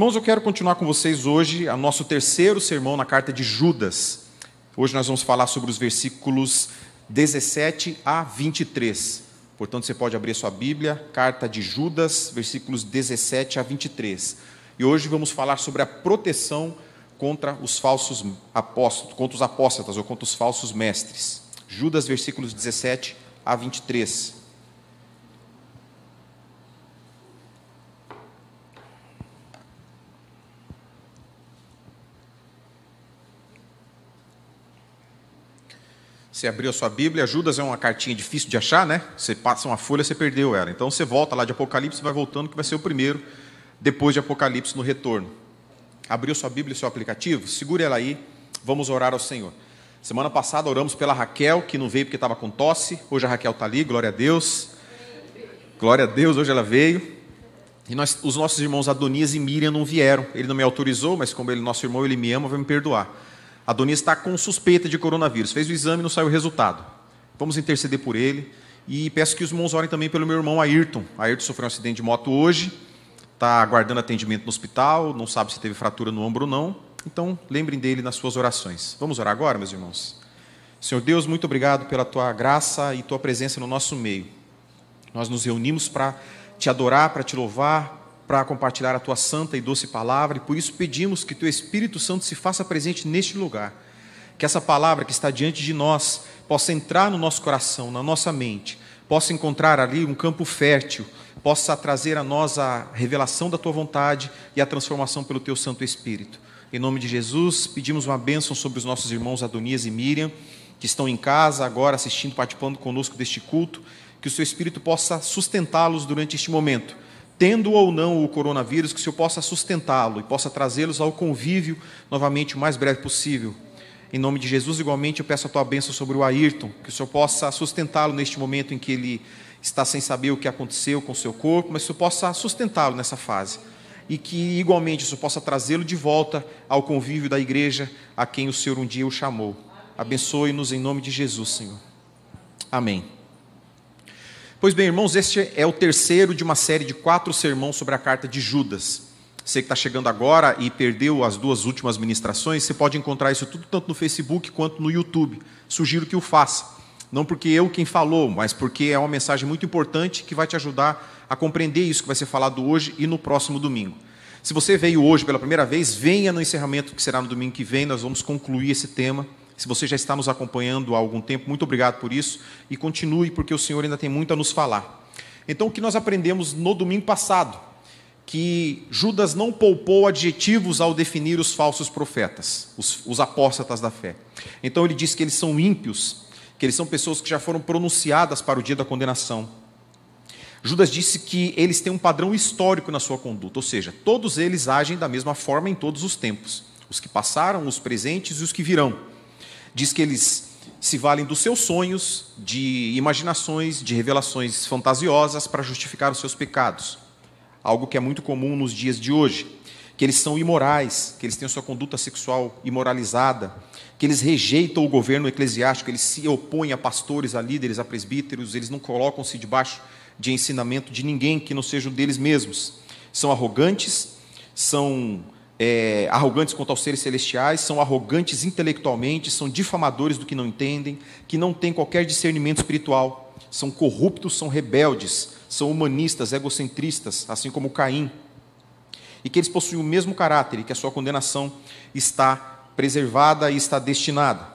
Irmãos, eu quero continuar com vocês hoje o nosso terceiro sermão na carta de Judas. Hoje nós vamos falar sobre os versículos 17 a 23. Portanto, você pode abrir a sua Bíblia, carta de Judas, versículos 17 a 23. E hoje vamos falar sobre a proteção contra os falsos apóstolos, contra os apóstatas ou contra os falsos mestres. Judas, versículos 17 a 23. Você abriu a sua Bíblia, Judas é uma cartinha difícil de achar, né? Você passa uma folha, você perdeu ela. Então você volta lá de Apocalipse, vai voltando, que vai ser o primeiro, depois de Apocalipse no retorno. Abriu sua Bíblia e seu aplicativo? Segure ela aí, vamos orar ao Senhor. Semana passada oramos pela Raquel, que não veio porque estava com tosse. Hoje a Raquel está ali, glória a Deus. Glória a Deus, hoje ela veio. E nós, os nossos irmãos Adonias e Miriam não vieram. Ele não me autorizou, mas como ele é nosso irmão, ele me ama, vai me perdoar. Adonias está com suspeita de coronavírus. Fez o exame e não saiu o resultado. Vamos interceder por ele. E peço que os irmãos orem também pelo meu irmão Ayrton. Ayrton sofreu um acidente de moto hoje, está aguardando atendimento no hospital, não sabe se teve fratura no ombro ou não. Então, lembrem dele nas suas orações. Vamos orar agora, meus irmãos? Senhor Deus, muito obrigado pela tua graça e tua presença no nosso meio. Nós nos reunimos para te adorar, para te louvar, para compartilhar a tua santa e doce palavra, e por isso pedimos que teu Espírito Santo se faça presente neste lugar. Que essa palavra que está diante de nós possa entrar no nosso coração, na nossa mente, possa encontrar ali um campo fértil, possa trazer a nós a revelação da tua vontade e a transformação pelo teu Santo Espírito. Em nome de Jesus, pedimos uma bênção sobre os nossos irmãos Adonias e Miriam, que estão em casa agora assistindo, participando conosco deste culto, que o seu Espírito possa sustentá-los durante este momento tendo ou não o coronavírus, que o Senhor possa sustentá-lo e possa trazê-los ao convívio novamente o mais breve possível. Em nome de Jesus, igualmente, eu peço a tua bênção sobre o Ayrton, que o Senhor possa sustentá-lo neste momento em que ele está sem saber o que aconteceu com o seu corpo, mas o Senhor possa sustentá-lo nessa fase. E que, igualmente, o Senhor possa trazê-lo de volta ao convívio da igreja a quem o Senhor um dia o chamou. Abençoe-nos em nome de Jesus, Senhor. Amém. Pois bem, irmãos, este é o terceiro de uma série de quatro sermões sobre a carta de Judas. Você que está chegando agora e perdeu as duas últimas ministrações, você pode encontrar isso tudo tanto no Facebook quanto no YouTube. Sugiro que o faça. Não porque eu quem falou, mas porque é uma mensagem muito importante que vai te ajudar a compreender isso que vai ser falado hoje e no próximo domingo. Se você veio hoje pela primeira vez, venha no encerramento que será no domingo que vem, nós vamos concluir esse tema se você já está nos acompanhando há algum tempo, muito obrigado por isso e continue, porque o Senhor ainda tem muito a nos falar. Então, o que nós aprendemos no domingo passado? Que Judas não poupou adjetivos ao definir os falsos profetas, os, os apóstatas da fé. Então, ele diz que eles são ímpios, que eles são pessoas que já foram pronunciadas para o dia da condenação. Judas disse que eles têm um padrão histórico na sua conduta, ou seja, todos eles agem da mesma forma em todos os tempos, os que passaram, os presentes e os que virão. Diz que eles se valem dos seus sonhos, de imaginações, de revelações fantasiosas para justificar os seus pecados. Algo que é muito comum nos dias de hoje. Que eles são imorais, que eles têm sua conduta sexual imoralizada, que eles rejeitam o governo eclesiástico, eles se opõem a pastores, a líderes, a presbíteros, eles não colocam-se debaixo de ensinamento de ninguém que não seja o deles mesmos. São arrogantes, são é, arrogantes quanto aos seres celestiais, são arrogantes intelectualmente, são difamadores do que não entendem, que não têm qualquer discernimento espiritual, são corruptos, são rebeldes, são humanistas, egocentristas, assim como Caim, e que eles possuem o mesmo caráter e que a sua condenação está preservada e está destinada.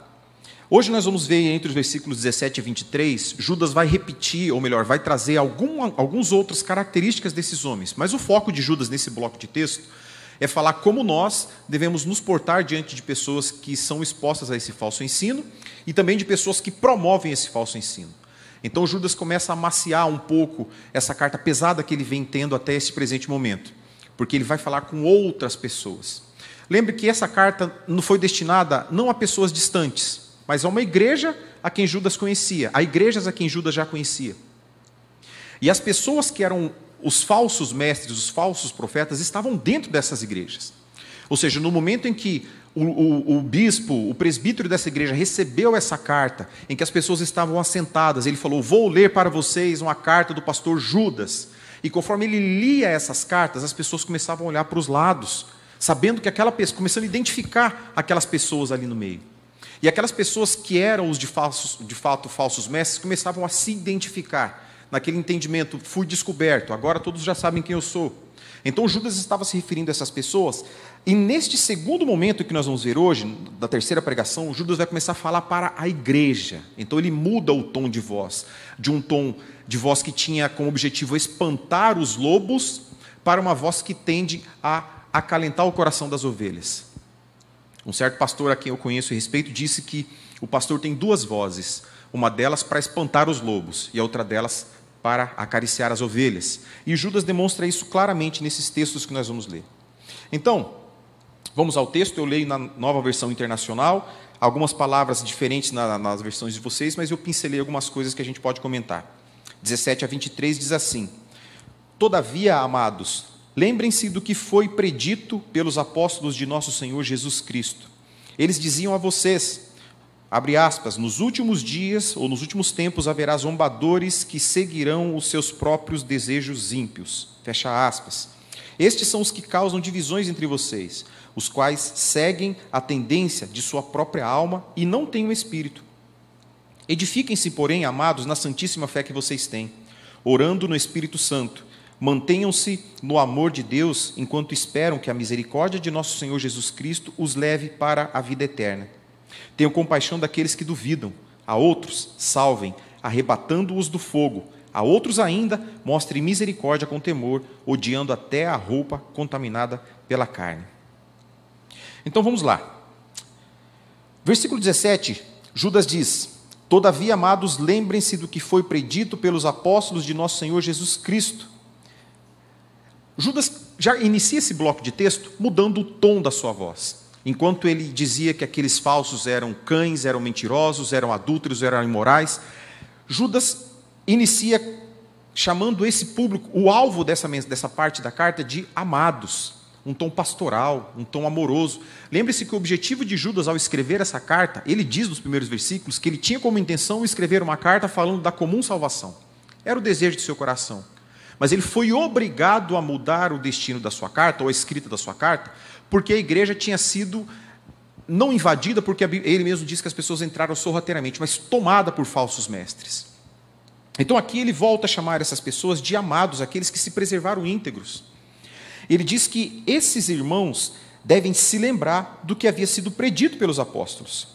Hoje nós vamos ver entre os versículos 17 e 23, Judas vai repetir, ou melhor, vai trazer algum, algumas outras características desses homens, mas o foco de Judas nesse bloco de texto é falar como nós devemos nos portar diante de pessoas que são expostas a esse falso ensino e também de pessoas que promovem esse falso ensino. Então Judas começa a maciar um pouco essa carta pesada que ele vem tendo até esse presente momento, porque ele vai falar com outras pessoas. Lembre que essa carta não foi destinada não a pessoas distantes, mas a uma igreja a quem Judas conhecia, a igrejas a quem Judas já conhecia. E as pessoas que eram os falsos mestres, os falsos profetas estavam dentro dessas igrejas. Ou seja, no momento em que o, o, o, bispo, o presbítero dessa igreja recebeu essa carta, em que as pessoas estavam assentadas, ele falou: Vou ler para vocês uma carta do pastor Judas. E conforme ele lia essas cartas, as pessoas começavam a olhar para os lados, sabendo que aquela pessoa, começando a identificar aquelas pessoas ali no meio. E aquelas pessoas que eram os de, falsos, de fato falsos mestres começavam a se identificar naquele entendimento, fui descoberto, agora todos já sabem quem eu sou. Então Judas estava se referindo a essas pessoas, e neste segundo momento que nós vamos ver hoje, da terceira pregação, Judas vai começar a falar para a igreja. Então ele muda o tom de voz, de um tom de voz que tinha como objetivo espantar os lobos, para uma voz que tende a acalentar o coração das ovelhas. Um certo pastor a quem eu conheço e respeito disse que o pastor tem duas vozes, uma delas para espantar os lobos e a outra delas para acariciar as ovelhas. E Judas demonstra isso claramente nesses textos que nós vamos ler. Então, vamos ao texto, eu leio na nova versão internacional, algumas palavras diferentes nas versões de vocês, mas eu pincelei algumas coisas que a gente pode comentar. 17 a 23 diz assim: Todavia, amados, lembrem-se do que foi predito pelos apóstolos de nosso Senhor Jesus Cristo. Eles diziam a vocês: Abre aspas, nos últimos dias ou nos últimos tempos haverá zombadores que seguirão os seus próprios desejos ímpios. Fecha aspas. Estes são os que causam divisões entre vocês, os quais seguem a tendência de sua própria alma e não têm o espírito. Edifiquem-se, porém, amados, na santíssima fé que vocês têm, orando no Espírito Santo. Mantenham-se no amor de Deus enquanto esperam que a misericórdia de nosso Senhor Jesus Cristo os leve para a vida eterna. Tenham compaixão daqueles que duvidam. A outros, salvem, arrebatando-os do fogo. A outros ainda, mostrem misericórdia com temor, odiando até a roupa contaminada pela carne. Então vamos lá. Versículo 17, Judas diz: Todavia, amados, lembrem-se do que foi predito pelos apóstolos de nosso Senhor Jesus Cristo. Judas já inicia esse bloco de texto mudando o tom da sua voz. Enquanto ele dizia que aqueles falsos eram cães, eram mentirosos, eram adúlteros, eram imorais, Judas inicia chamando esse público, o alvo dessa, dessa parte da carta, de amados. Um tom pastoral, um tom amoroso. Lembre-se que o objetivo de Judas ao escrever essa carta, ele diz nos primeiros versículos que ele tinha como intenção escrever uma carta falando da comum salvação. Era o desejo de seu coração. Mas ele foi obrigado a mudar o destino da sua carta, ou a escrita da sua carta, porque a igreja tinha sido não invadida, porque ele mesmo diz que as pessoas entraram sorrateiramente, mas tomada por falsos mestres. Então aqui ele volta a chamar essas pessoas de amados, aqueles que se preservaram íntegros. Ele diz que esses irmãos devem se lembrar do que havia sido predito pelos apóstolos.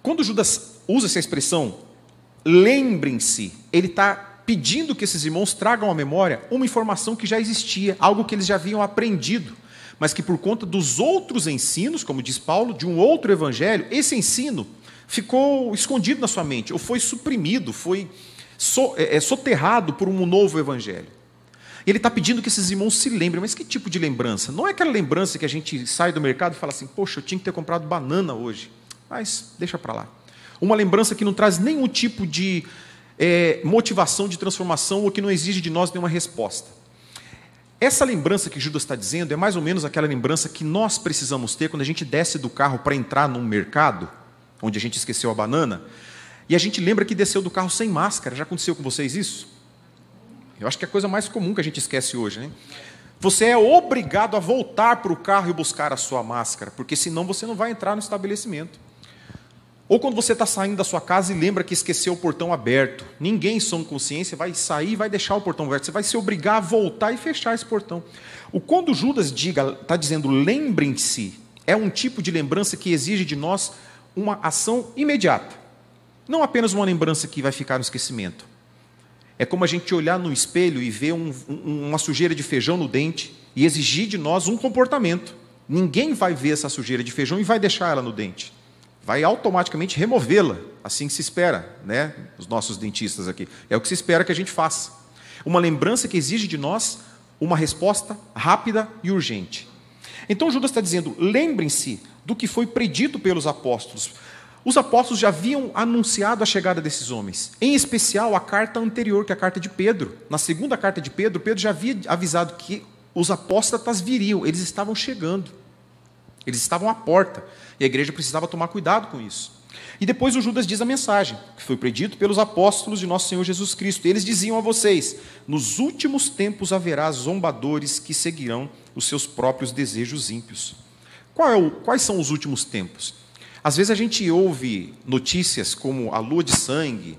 Quando Judas usa essa expressão, lembrem-se, ele está pedindo que esses irmãos tragam à memória uma informação que já existia, algo que eles já haviam aprendido, mas que por conta dos outros ensinos, como diz Paulo, de um outro evangelho, esse ensino ficou escondido na sua mente, ou foi suprimido, foi é, é soterrado por um novo evangelho. Ele está pedindo que esses irmãos se lembrem, mas que tipo de lembrança? Não é aquela lembrança que a gente sai do mercado e fala assim, poxa, eu tinha que ter comprado banana hoje. Mas deixa para lá. Uma lembrança que não traz nenhum tipo de é, motivação de transformação ou que não exige de nós nenhuma resposta. Essa lembrança que Judas está dizendo é mais ou menos aquela lembrança que nós precisamos ter quando a gente desce do carro para entrar num mercado, onde a gente esqueceu a banana, e a gente lembra que desceu do carro sem máscara. Já aconteceu com vocês isso? Eu acho que é a coisa mais comum que a gente esquece hoje, né? Você é obrigado a voltar para o carro e buscar a sua máscara, porque senão você não vai entrar no estabelecimento. Ou quando você está saindo da sua casa e lembra que esqueceu o portão aberto. Ninguém, som consciência, vai sair e vai deixar o portão aberto. Você vai se obrigar a voltar e fechar esse portão. O quando Judas diga, está dizendo lembrem-se, é um tipo de lembrança que exige de nós uma ação imediata. Não apenas uma lembrança que vai ficar no esquecimento. É como a gente olhar no espelho e ver um, um, uma sujeira de feijão no dente e exigir de nós um comportamento. Ninguém vai ver essa sujeira de feijão e vai deixar ela no dente vai automaticamente removê-la, assim se espera, né? Os nossos dentistas aqui. É o que se espera que a gente faça. Uma lembrança que exige de nós uma resposta rápida e urgente. Então Judas está dizendo: lembrem-se do que foi predito pelos apóstolos. Os apóstolos já haviam anunciado a chegada desses homens, em especial a carta anterior, que é a carta de Pedro. Na segunda carta de Pedro, Pedro já havia avisado que os apóstatas viriam, eles estavam chegando. Eles estavam à porta e a igreja precisava tomar cuidado com isso. E depois o Judas diz a mensagem, que foi predito pelos apóstolos de nosso Senhor Jesus Cristo. Eles diziam a vocês: Nos últimos tempos haverá zombadores que seguirão os seus próprios desejos ímpios. É o, quais são os últimos tempos? Às vezes a gente ouve notícias como a lua de sangue,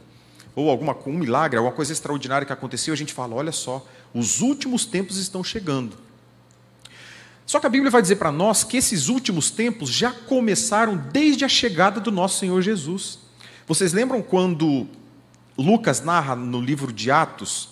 ou alguma, um milagre, alguma coisa extraordinária que aconteceu, a gente fala: olha só, os últimos tempos estão chegando. Só que a Bíblia vai dizer para nós que esses últimos tempos já começaram desde a chegada do nosso Senhor Jesus. Vocês lembram quando Lucas narra no livro de Atos,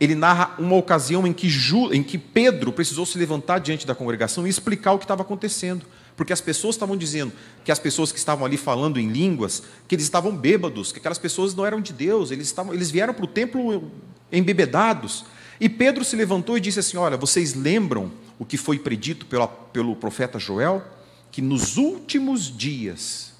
ele narra uma ocasião em que, Ju, em que Pedro precisou se levantar diante da congregação e explicar o que estava acontecendo. Porque as pessoas estavam dizendo que as pessoas que estavam ali falando em línguas, que eles estavam bêbados, que aquelas pessoas não eram de Deus, eles, estavam, eles vieram para o templo embebedados. E Pedro se levantou e disse assim: Olha, vocês lembram o que foi predito pelo, profeta Joel? Que nos últimos dias,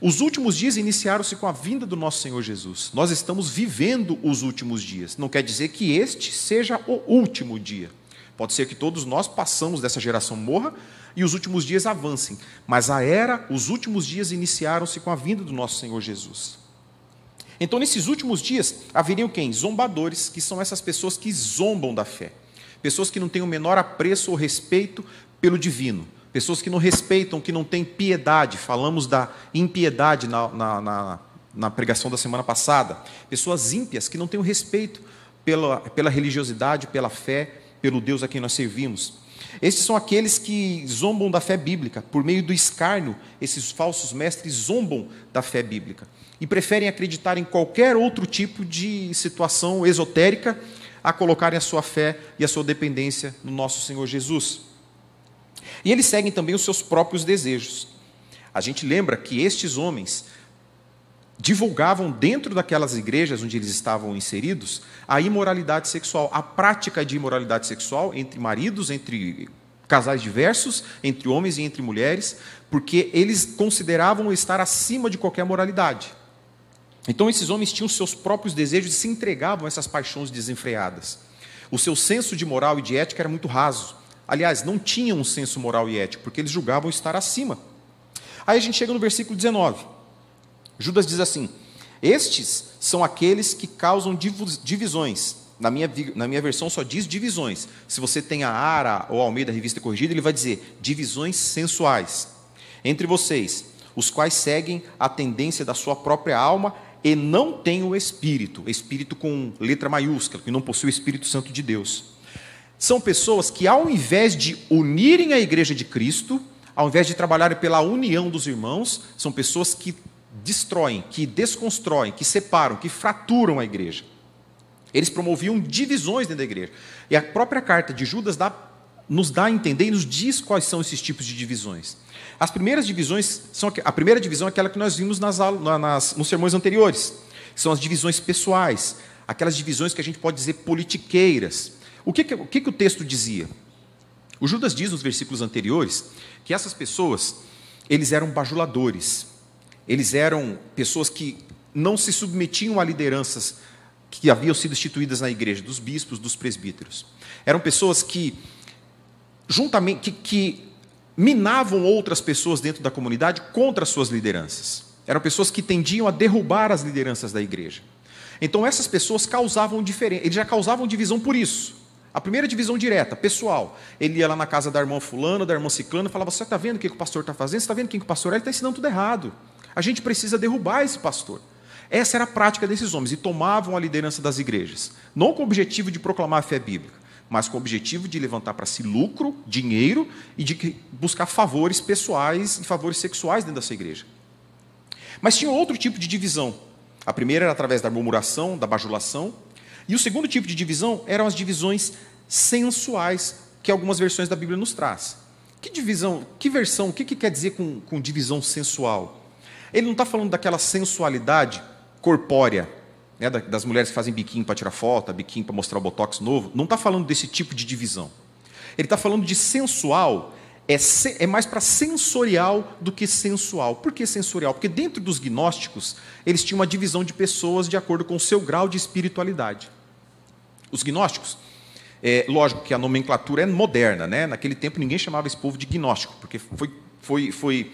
os últimos dias iniciaram-se com a vinda do nosso Senhor Jesus. Nós estamos vivendo os últimos dias. Não quer dizer que este seja o último dia. Pode ser que todos nós passamos dessa geração morra e os últimos dias avancem. Mas a era, os últimos dias iniciaram-se com a vinda do nosso Senhor Jesus. Então, nesses últimos dias, haveriam quem? Zombadores, que são essas pessoas que zombam da fé. Pessoas que não têm o menor apreço ou respeito pelo divino. Pessoas que não respeitam, que não têm piedade. Falamos da impiedade na, na, na, na pregação da semana passada. Pessoas ímpias que não têm o respeito pela, pela religiosidade, pela fé, pelo Deus a quem nós servimos. Estes são aqueles que zombam da fé bíblica. Por meio do escárnio, esses falsos mestres zombam da fé bíblica e preferem acreditar em qualquer outro tipo de situação esotérica a colocarem a sua fé e a sua dependência no nosso Senhor Jesus. E eles seguem também os seus próprios desejos. A gente lembra que estes homens divulgavam dentro daquelas igrejas onde eles estavam inseridos a imoralidade sexual, a prática de imoralidade sexual entre maridos, entre casais diversos, entre homens e entre mulheres, porque eles consideravam estar acima de qualquer moralidade. Então, esses homens tinham seus próprios desejos e se entregavam a essas paixões desenfreadas. O seu senso de moral e de ética era muito raso. Aliás, não tinham um senso moral e ético, porque eles julgavam estar acima. Aí a gente chega no versículo 19. Judas diz assim: Estes são aqueles que causam divisões. Na minha, na minha versão só diz divisões. Se você tem a Ara ou a Almeida Revista Corrigida, ele vai dizer divisões sensuais entre vocês, os quais seguem a tendência da sua própria alma e não tem o Espírito, Espírito com letra maiúscula, que não possui o Espírito Santo de Deus. São pessoas que, ao invés de unirem a igreja de Cristo, ao invés de trabalharem pela união dos irmãos, são pessoas que destroem, que desconstroem, que separam, que fraturam a igreja. Eles promoviam divisões dentro da igreja. E a própria carta de Judas dá, nos dá a entender e nos diz quais são esses tipos de divisões. As primeiras divisões são a primeira divisão é aquela que nós vimos nas, nas, nos sermões anteriores, são as divisões pessoais, aquelas divisões que a gente pode dizer politiqueiras. O que, o, que, que o texto dizia? O Judas diz nos versículos anteriores que essas pessoas eles eram bajuladores, eles eram pessoas que não se submetiam a lideranças que haviam sido instituídas na igreja, dos bispos, dos presbíteros. Eram pessoas que, juntamente, que, que minavam outras pessoas dentro da comunidade contra as suas lideranças. Eram pessoas que tendiam a derrubar as lideranças da igreja. Então essas pessoas causavam diferença, eles já causavam divisão por isso. A primeira divisão direta, pessoal. Ele ia lá na casa da irmã fulana, da irmã ciclana, falava, você está vendo o que o pastor está fazendo? Você está vendo quem que o pastor é? Ele está ensinando tudo errado. A gente precisa derrubar esse pastor. Essa era a prática desses homens, e tomavam a liderança das igrejas. Não com o objetivo de proclamar a fé bíblica, mas com o objetivo de levantar para si lucro, dinheiro e de buscar favores pessoais e favores sexuais dentro dessa igreja. Mas tinha outro tipo de divisão. A primeira era através da murmuração, da bajulação, e o segundo tipo de divisão eram as divisões sensuais, que algumas versões da Bíblia nos traz. Que divisão, que versão, o que, que quer dizer com, com divisão sensual? Ele não está falando daquela sensualidade corpórea, né, das mulheres que fazem biquinho para tirar foto, biquinho para mostrar o botox novo, não está falando desse tipo de divisão. Ele está falando de sensual, é, é mais para sensorial do que sensual. Por que sensorial? Porque dentro dos gnósticos, eles tinham uma divisão de pessoas de acordo com o seu grau de espiritualidade. Os gnósticos, é, lógico que a nomenclatura é moderna, né? naquele tempo ninguém chamava esse povo de gnóstico, porque foi, foi, foi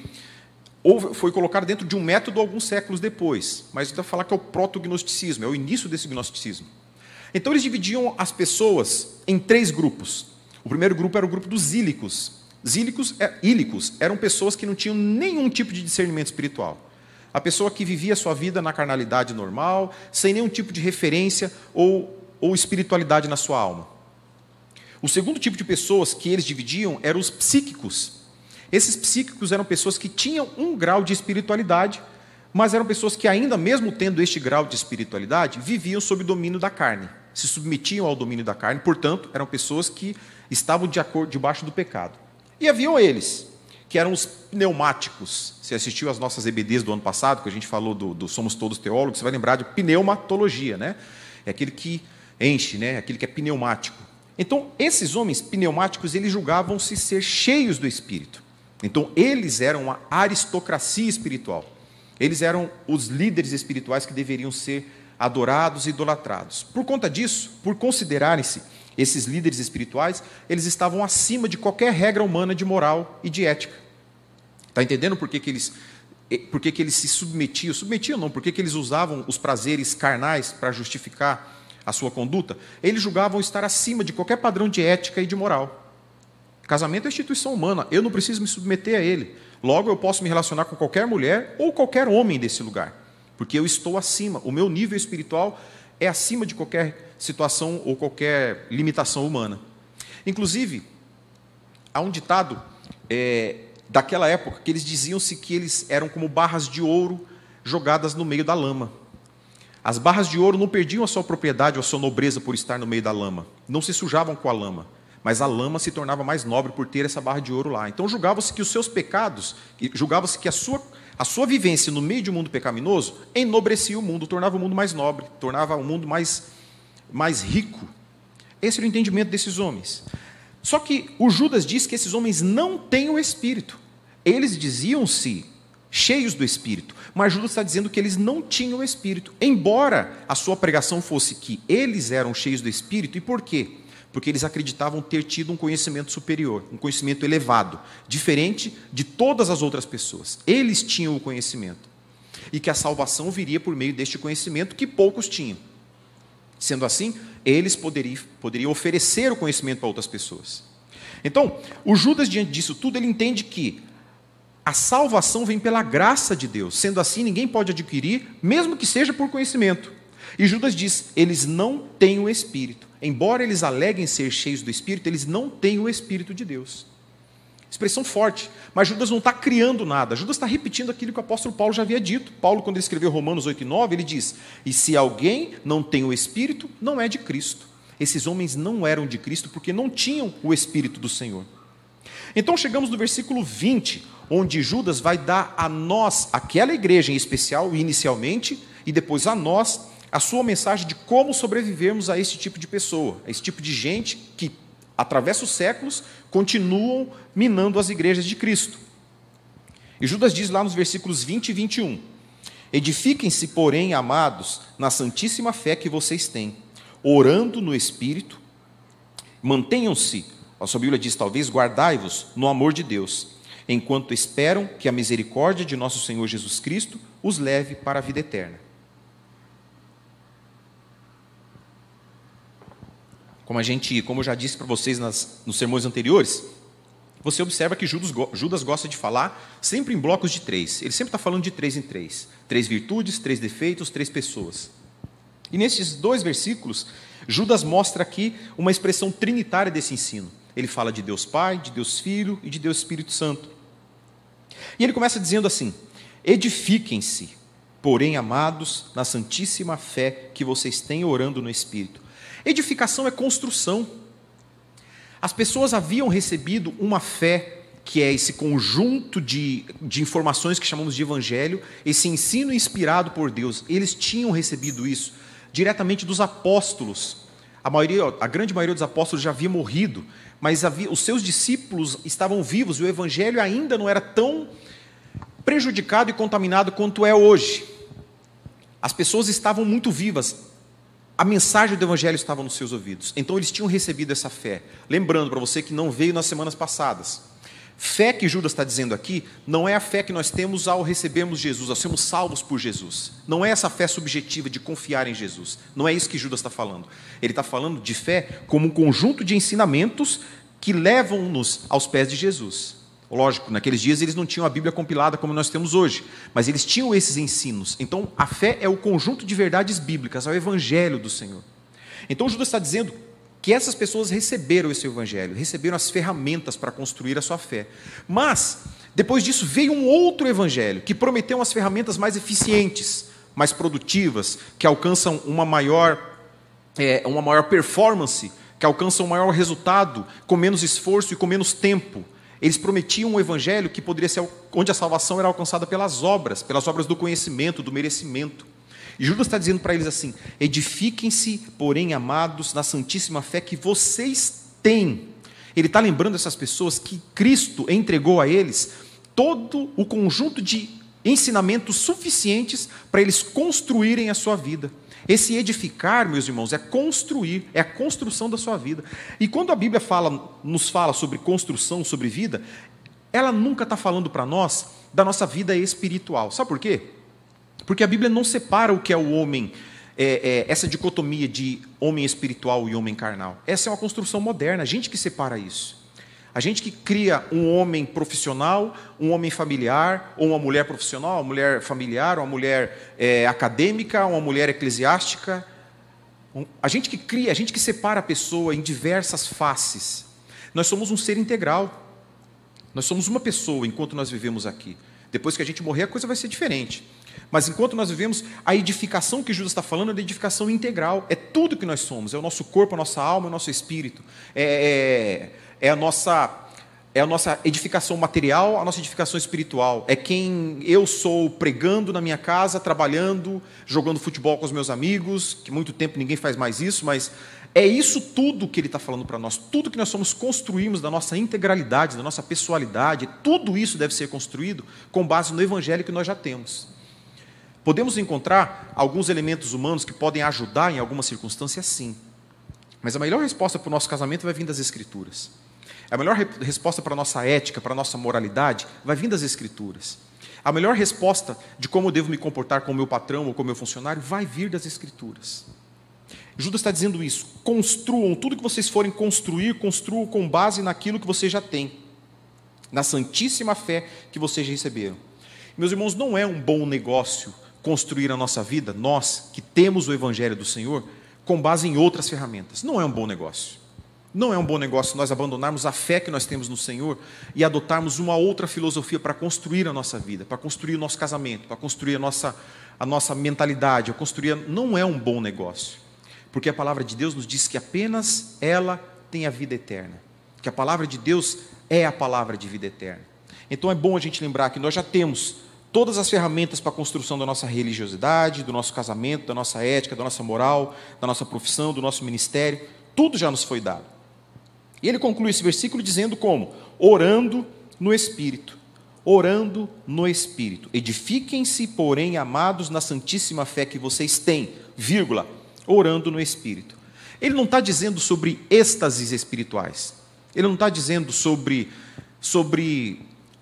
ou foi colocado dentro de um método alguns séculos depois, mas vai falar que é o proto-gnosticismo, é o início desse gnosticismo. Então eles dividiam as pessoas em três grupos. O primeiro grupo era o grupo dos ílicos. Zílicos, é, ílicos eram pessoas que não tinham nenhum tipo de discernimento espiritual. A pessoa que vivia a sua vida na carnalidade normal, sem nenhum tipo de referência ou, ou espiritualidade na sua alma. O segundo tipo de pessoas que eles dividiam eram os psíquicos. Esses psíquicos eram pessoas que tinham um grau de espiritualidade, mas eram pessoas que, ainda mesmo tendo este grau de espiritualidade, viviam sob domínio da carne, se submetiam ao domínio da carne, portanto, eram pessoas que estavam de acordo, debaixo do pecado. E haviam eles, que eram os pneumáticos. Você assistiu às nossas EBDs do ano passado, que a gente falou do, do Somos Todos Teólogos, você vai lembrar de pneumatologia, né? É aquele que enche, né? É aquele que é pneumático. Então, esses homens pneumáticos, eles julgavam-se ser cheios do Espírito. Então, eles eram uma aristocracia espiritual. Eles eram os líderes espirituais que deveriam ser adorados e idolatrados. Por conta disso, por considerarem-se esses líderes espirituais, eles estavam acima de qualquer regra humana de moral e de ética. Está entendendo por que, que eles por que, que eles se submetiam? Submetiam não, por que, que eles usavam os prazeres carnais para justificar a sua conduta? Eles julgavam estar acima de qualquer padrão de ética e de moral. Casamento é instituição humana, eu não preciso me submeter a ele. Logo, eu posso me relacionar com qualquer mulher ou qualquer homem desse lugar, porque eu estou acima, o meu nível espiritual é acima de qualquer situação ou qualquer limitação humana. Inclusive, há um ditado é, daquela época que eles diziam-se que eles eram como barras de ouro jogadas no meio da lama. As barras de ouro não perdiam a sua propriedade ou a sua nobreza por estar no meio da lama, não se sujavam com a lama, mas a lama se tornava mais nobre por ter essa barra de ouro lá. Então julgava-se que os seus pecados, julgava-se que a sua a sua vivência no meio de um mundo pecaminoso enobrecia o mundo, tornava o mundo mais nobre, tornava o mundo mais, mais rico. Esse era o entendimento desses homens. Só que o Judas diz que esses homens não têm o Espírito. Eles diziam-se cheios do Espírito, mas Judas está dizendo que eles não tinham o Espírito, embora a sua pregação fosse que eles eram cheios do Espírito. E por quê? Porque eles acreditavam ter tido um conhecimento superior, um conhecimento elevado, diferente de todas as outras pessoas. Eles tinham o conhecimento. E que a salvação viria por meio deste conhecimento que poucos tinham. Sendo assim, eles poderiam, poderiam oferecer o conhecimento para outras pessoas. Então, o Judas, diante disso tudo, ele entende que a salvação vem pela graça de Deus. Sendo assim, ninguém pode adquirir, mesmo que seja por conhecimento. E Judas diz: eles não têm o Espírito. Embora eles aleguem ser cheios do Espírito, eles não têm o Espírito de Deus. Expressão forte, mas Judas não está criando nada. Judas está repetindo aquilo que o apóstolo Paulo já havia dito. Paulo, quando ele escreveu Romanos 8 e 9, ele diz: E se alguém não tem o Espírito, não é de Cristo. Esses homens não eram de Cristo porque não tinham o Espírito do Senhor. Então chegamos no versículo 20, onde Judas vai dar a nós, aquela igreja em especial, inicialmente, e depois a nós, a sua mensagem de como sobrevivermos a esse tipo de pessoa, a esse tipo de gente que, atravessa os séculos, continuam minando as igrejas de Cristo. E Judas diz lá nos versículos 20 e 21: Edifiquem-se, porém, amados, na santíssima fé que vocês têm, orando no Espírito, mantenham-se, a sua Bíblia diz talvez, guardai-vos no amor de Deus, enquanto esperam que a misericórdia de nosso Senhor Jesus Cristo os leve para a vida eterna. Como a gente, como eu já disse para vocês nas, nos sermões anteriores, você observa que Judas, Judas gosta de falar sempre em blocos de três. Ele sempre está falando de três em três: três virtudes, três defeitos, três pessoas. E nesses dois versículos, Judas mostra aqui uma expressão trinitária desse ensino. Ele fala de Deus Pai, de Deus Filho e de Deus Espírito Santo. E ele começa dizendo assim: Edifiquem-se, porém, amados, na santíssima fé que vocês têm orando no Espírito Edificação é construção. As pessoas haviam recebido uma fé, que é esse conjunto de, de informações que chamamos de evangelho, esse ensino inspirado por Deus. Eles tinham recebido isso diretamente dos apóstolos. A, maioria, a grande maioria dos apóstolos já havia morrido, mas havia, os seus discípulos estavam vivos e o evangelho ainda não era tão prejudicado e contaminado quanto é hoje. As pessoas estavam muito vivas, a mensagem do Evangelho estava nos seus ouvidos. Então eles tinham recebido essa fé. Lembrando para você que não veio nas semanas passadas. Fé que Judas está dizendo aqui não é a fé que nós temos ao recebermos Jesus, ao sermos salvos por Jesus. Não é essa fé subjetiva de confiar em Jesus. Não é isso que Judas está falando. Ele está falando de fé como um conjunto de ensinamentos que levam-nos aos pés de Jesus. Lógico, naqueles dias eles não tinham a Bíblia compilada como nós temos hoje, mas eles tinham esses ensinos. Então, a fé é o conjunto de verdades bíblicas, é o Evangelho do Senhor. Então, Judas está dizendo que essas pessoas receberam esse evangelho, receberam as ferramentas para construir a sua fé. Mas, depois disso, veio um outro evangelho que prometeu umas ferramentas mais eficientes, mais produtivas, que alcançam uma maior, é, uma maior performance, que alcançam um maior resultado, com menos esforço e com menos tempo. Eles prometiam um evangelho que poderia ser onde a salvação era alcançada pelas obras, pelas obras do conhecimento, do merecimento. E Judas está dizendo para eles assim: edifiquem-se, porém, amados, na santíssima fé que vocês têm. Ele está lembrando essas pessoas que Cristo entregou a eles todo o conjunto de ensinamentos suficientes para eles construírem a sua vida. Esse edificar, meus irmãos, é construir, é a construção da sua vida. E quando a Bíblia fala, nos fala sobre construção, sobre vida, ela nunca está falando para nós da nossa vida espiritual. Sabe por quê? Porque a Bíblia não separa o que é o homem, é, é, essa dicotomia de homem espiritual e homem carnal. Essa é uma construção moderna, a gente que separa isso. A gente que cria um homem profissional, um homem familiar, ou uma mulher profissional, uma mulher familiar, uma mulher é, acadêmica, uma mulher eclesiástica. A gente que cria, a gente que separa a pessoa em diversas faces. Nós somos um ser integral. Nós somos uma pessoa enquanto nós vivemos aqui. Depois que a gente morrer, a coisa vai ser diferente. Mas enquanto nós vivemos, a edificação que Judas está falando é da edificação integral. É tudo que nós somos. É o nosso corpo, a nossa alma, o nosso espírito. É, é, é, a nossa é a nossa edificação material, a nossa edificação espiritual. É quem eu sou pregando na minha casa, trabalhando, jogando futebol com os meus amigos, que muito tempo ninguém faz mais isso, mas é isso tudo que ele está falando para nós. Tudo que nós somos construímos da nossa integralidade, da nossa pessoalidade, tudo isso deve ser construído com base no evangelho que nós já temos. Podemos encontrar alguns elementos humanos que podem ajudar em alguma circunstância, sim. Mas a melhor resposta para o nosso casamento vai vir das Escrituras. A melhor resposta para a nossa ética, para a nossa moralidade, vai vir das Escrituras. A melhor resposta de como eu devo me comportar com o meu patrão ou com o meu funcionário vai vir das Escrituras. Judas está dizendo isso. Construam tudo que vocês forem construir, construam com base naquilo que vocês já têm, na santíssima fé que vocês já receberam. Meus irmãos, não é um bom negócio construir a nossa vida, nós que temos o Evangelho do Senhor, com base em outras ferramentas. Não é um bom negócio. Não é um bom negócio nós abandonarmos a fé que nós temos no Senhor e adotarmos uma outra filosofia para construir a nossa vida, para construir o nosso casamento, para construir a nossa, a nossa mentalidade, a construir. Não é um bom negócio. Porque a palavra de Deus nos diz que apenas ela tem a vida eterna. Que a palavra de Deus é a palavra de vida eterna. Então é bom a gente lembrar que nós já temos todas as ferramentas para a construção da nossa religiosidade, do nosso casamento, da nossa ética, da nossa moral, da nossa profissão, do nosso ministério, tudo já nos foi dado. E ele conclui esse versículo dizendo como? Orando no Espírito. Orando no Espírito. Edifiquem-se, porém, amados, na santíssima fé que vocês têm, vírgula, orando no Espírito. Ele não está dizendo sobre êxtases espirituais. Ele não está dizendo sobre, sobre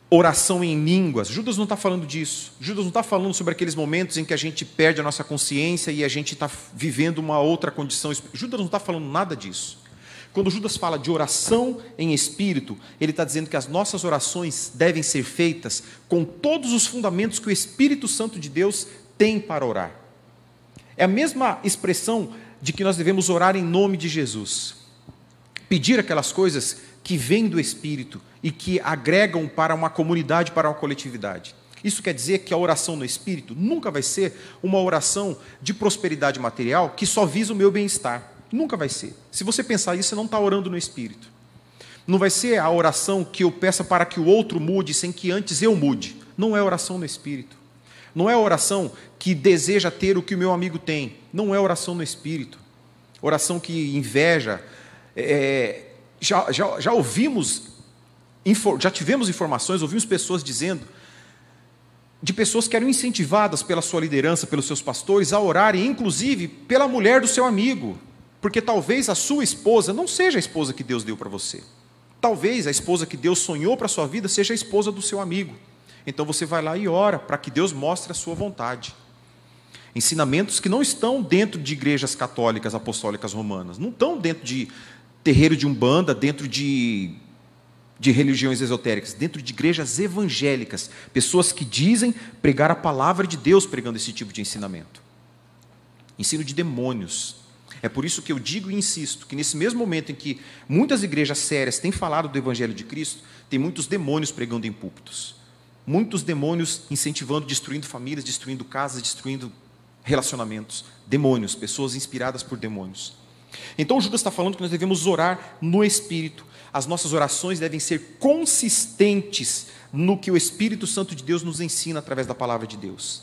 oração em línguas. Judas não está falando disso. Judas não está falando sobre aqueles momentos em que a gente perde a nossa consciência e a gente está vivendo uma outra condição. Judas não está falando nada disso. Quando Judas fala de oração em espírito, ele está dizendo que as nossas orações devem ser feitas com todos os fundamentos que o Espírito Santo de Deus tem para orar. É a mesma expressão de que nós devemos orar em nome de Jesus. Pedir aquelas coisas que vêm do Espírito e que agregam para uma comunidade, para uma coletividade. Isso quer dizer que a oração no Espírito nunca vai ser uma oração de prosperidade material que só visa o meu bem-estar. Nunca vai ser. Se você pensar isso, você não está orando no Espírito. Não vai ser a oração que eu peça para que o outro mude sem que antes eu mude. Não é oração no Espírito. Não é oração que deseja ter o que o meu amigo tem. Não é oração no Espírito. Oração que inveja, é, já, já, já ouvimos, já tivemos informações, ouvimos pessoas dizendo, de pessoas que eram incentivadas pela sua liderança, pelos seus pastores, a orarem, inclusive pela mulher do seu amigo, porque talvez a sua esposa não seja a esposa que Deus deu para você. talvez a esposa que Deus sonhou para a sua vida seja a esposa do seu amigo. Então você vai lá e ora para que Deus mostre a sua vontade. Ensinamentos que não estão dentro de igrejas católicas apostólicas romanas, não estão dentro de terreiro de umbanda, dentro de, de religiões esotéricas, dentro de igrejas evangélicas, pessoas que dizem pregar a palavra de Deus pregando esse tipo de ensinamento. Ensino de demônios. É por isso que eu digo e insisto que nesse mesmo momento em que muitas igrejas sérias têm falado do evangelho de Cristo, tem muitos demônios pregando em púlpitos. Muitos demônios incentivando, destruindo famílias, destruindo casas, destruindo relacionamentos. Demônios, pessoas inspiradas por demônios. Então Judas está falando que nós devemos orar no Espírito. As nossas orações devem ser consistentes no que o Espírito Santo de Deus nos ensina através da palavra de Deus.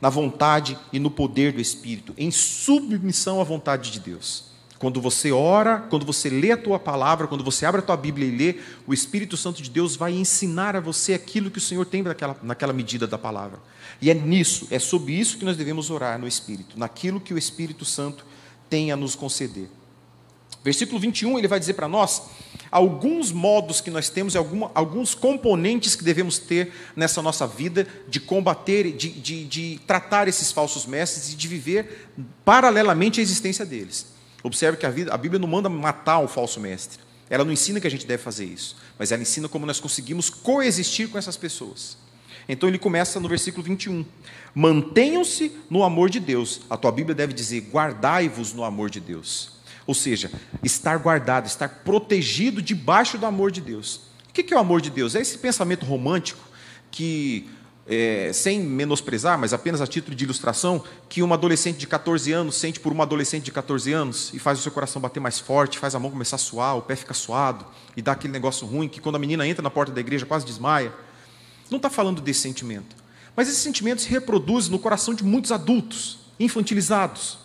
Na vontade e no poder do Espírito, em submissão à vontade de Deus. Quando você ora, quando você lê a tua palavra, quando você abre a tua Bíblia e lê, o Espírito Santo de Deus vai ensinar a você aquilo que o Senhor tem naquela, naquela medida da palavra. E é nisso, é sobre isso que nós devemos orar no Espírito, naquilo que o Espírito Santo tem a nos conceder. Versículo 21, ele vai dizer para nós alguns modos que nós temos, alguns componentes que devemos ter nessa nossa vida de combater, de, de, de tratar esses falsos mestres e de viver paralelamente à existência deles. Observe que a, vida, a Bíblia não manda matar o falso mestre. Ela não ensina que a gente deve fazer isso, mas ela ensina como nós conseguimos coexistir com essas pessoas. Então ele começa no versículo 21. Mantenham-se no amor de Deus. A tua Bíblia deve dizer: guardai-vos no amor de Deus. Ou seja, estar guardado, estar protegido debaixo do amor de Deus. O que é o amor de Deus? É esse pensamento romântico que é, sem menosprezar, mas apenas a título de ilustração, que uma adolescente de 14 anos sente por uma adolescente de 14 anos e faz o seu coração bater mais forte, faz a mão começar a suar, o pé fica suado e dá aquele negócio ruim que quando a menina entra na porta da igreja quase desmaia. Não está falando desse sentimento. Mas esse sentimento se reproduz no coração de muitos adultos, infantilizados.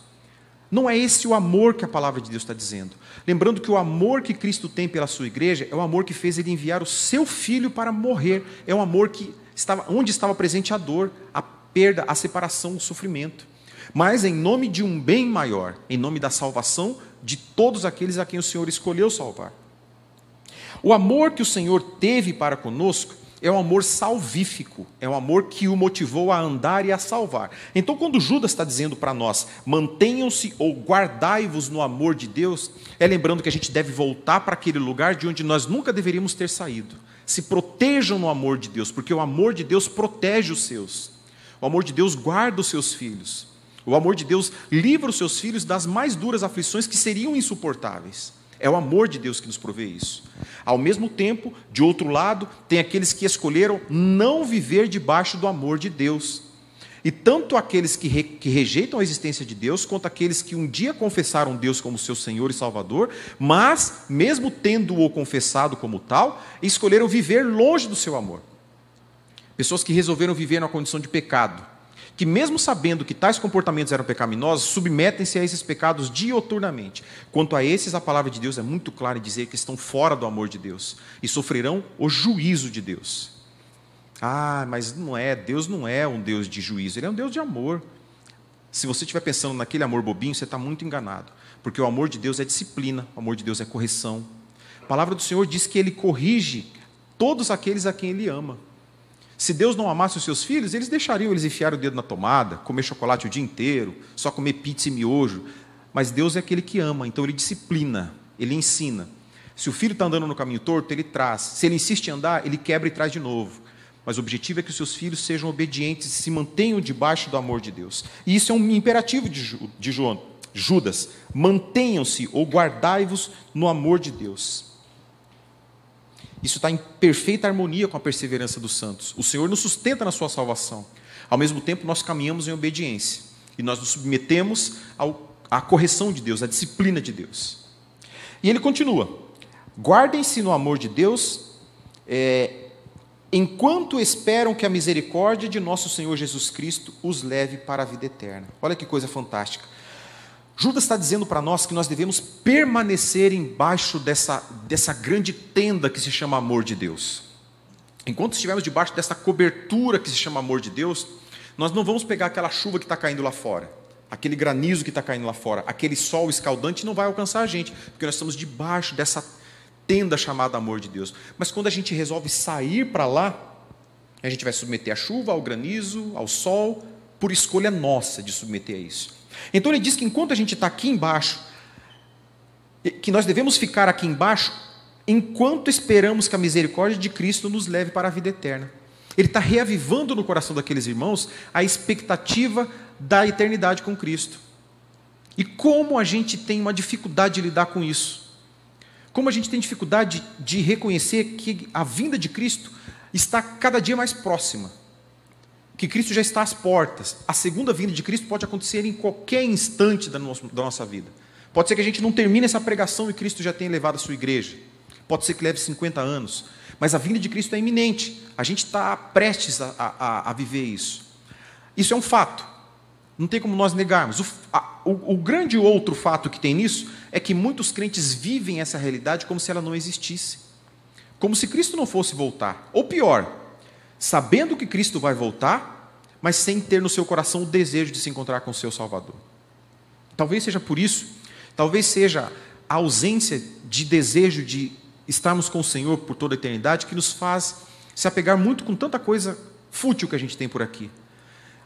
Não é esse o amor que a palavra de Deus está dizendo. Lembrando que o amor que Cristo tem pela sua igreja é o amor que fez ele enviar o seu filho para morrer. É um amor que estava, onde estava presente a dor, a perda, a separação, o sofrimento. Mas em nome de um bem maior, em nome da salvação de todos aqueles a quem o Senhor escolheu salvar. O amor que o Senhor teve para conosco é um amor salvífico, é um amor que o motivou a andar e a salvar. Então, quando Judas está dizendo para nós, mantenham-se ou guardai-vos no amor de Deus, é lembrando que a gente deve voltar para aquele lugar de onde nós nunca deveríamos ter saído se protejam no amor de Deus, porque o amor de Deus protege os seus. O amor de Deus guarda os seus filhos. O amor de Deus livra os seus filhos das mais duras aflições que seriam insuportáveis. É o amor de Deus que nos provê isso. Ao mesmo tempo, de outro lado, tem aqueles que escolheram não viver debaixo do amor de Deus. E tanto aqueles que, re, que, rejeitam a existência de Deus, quanto aqueles que um dia confessaram Deus como seu Senhor e Salvador, mas, mesmo tendo-o confessado como tal, escolheram viver longe do seu amor. Pessoas que resolveram viver na condição de pecado, que, mesmo sabendo que tais comportamentos eram pecaminosos, submetem-se a esses pecados dioturnamente. Quanto a esses, a palavra de Deus é muito clara em dizer que estão fora do amor de Deus e sofrerão o juízo de Deus. Ah, mas não é, Deus não é um Deus de juízo, Ele é um Deus de amor. Se você estiver pensando naquele amor bobinho, você está muito enganado. Porque o amor de Deus é disciplina, o amor de Deus é correção. A palavra do Senhor diz que Ele corrige todos aqueles a quem Ele ama. Se Deus não amasse os seus filhos, eles deixariam eles enfiar o dedo na tomada, comer chocolate o dia inteiro, só comer pizza e miojo. Mas Deus é aquele que ama, então Ele disciplina, Ele ensina. Se o filho está andando no caminho torto, Ele traz. Se ele insiste em andar, Ele quebra e traz de novo. Mas o objetivo é que os seus filhos sejam obedientes e se mantenham debaixo do amor de Deus. E isso é um imperativo de, Judas. Mantenham-se ou guardai-vos no amor de Deus. Isso está em perfeita harmonia com a perseverança dos santos. O Senhor nos sustenta na sua salvação. Ao mesmo tempo, nós caminhamos em obediência. E nós nos submetemos ao, à correção de Deus, à disciplina de Deus. E ele continua: guardem-se no amor de Deus, é, enquanto esperam que a misericórdia de nosso Senhor Jesus Cristo os leve para a vida eterna. Olha que coisa fantástica. Judas está dizendo para nós que nós devemos permanecer embaixo dessa, dessa grande tenda que se chama amor de Deus. Enquanto estivermos debaixo dessa cobertura que se chama amor de Deus, nós não vamos pegar aquela chuva que está caindo lá fora, aquele granizo que está caindo lá fora, aquele sol escaldante não vai alcançar a gente, porque nós estamos debaixo dessa tenda chamada amor de Deus. Mas quando a gente resolve sair para lá, a gente vai submeter à chuva, ao granizo, ao sol, por escolha nossa de submeter a isso. Então ele diz que enquanto a gente está aqui embaixo, que nós devemos ficar aqui embaixo enquanto esperamos que a misericórdia de Cristo nos leve para a vida eterna. Ele está reavivando no coração daqueles irmãos a expectativa da eternidade com Cristo. E como a gente tem uma dificuldade de lidar com isso? Como a gente tem dificuldade de reconhecer que a vinda de Cristo está cada dia mais próxima. Que Cristo já está às portas. A segunda vinda de Cristo pode acontecer em qualquer instante da nossa vida. Pode ser que a gente não termine essa pregação e Cristo já tenha levado a sua igreja. Pode ser que leve 50 anos. Mas a vinda de Cristo é iminente. A gente está prestes a, a, a viver isso. Isso é um fato. Não tem como nós negarmos. O, a, o, o, grande outro fato que tem nisso é que muitos crentes vivem essa realidade como se ela não existisse. Como se Cristo não fosse voltar. Ou pior, sabendo que Cristo vai voltar, mas sem ter no seu coração o desejo de se encontrar com o seu Salvador. Talvez seja por isso, talvez seja a ausência de desejo de estarmos com o Senhor por toda a eternidade que nos faz se apegar muito com tanta coisa fútil que a gente tem por aqui.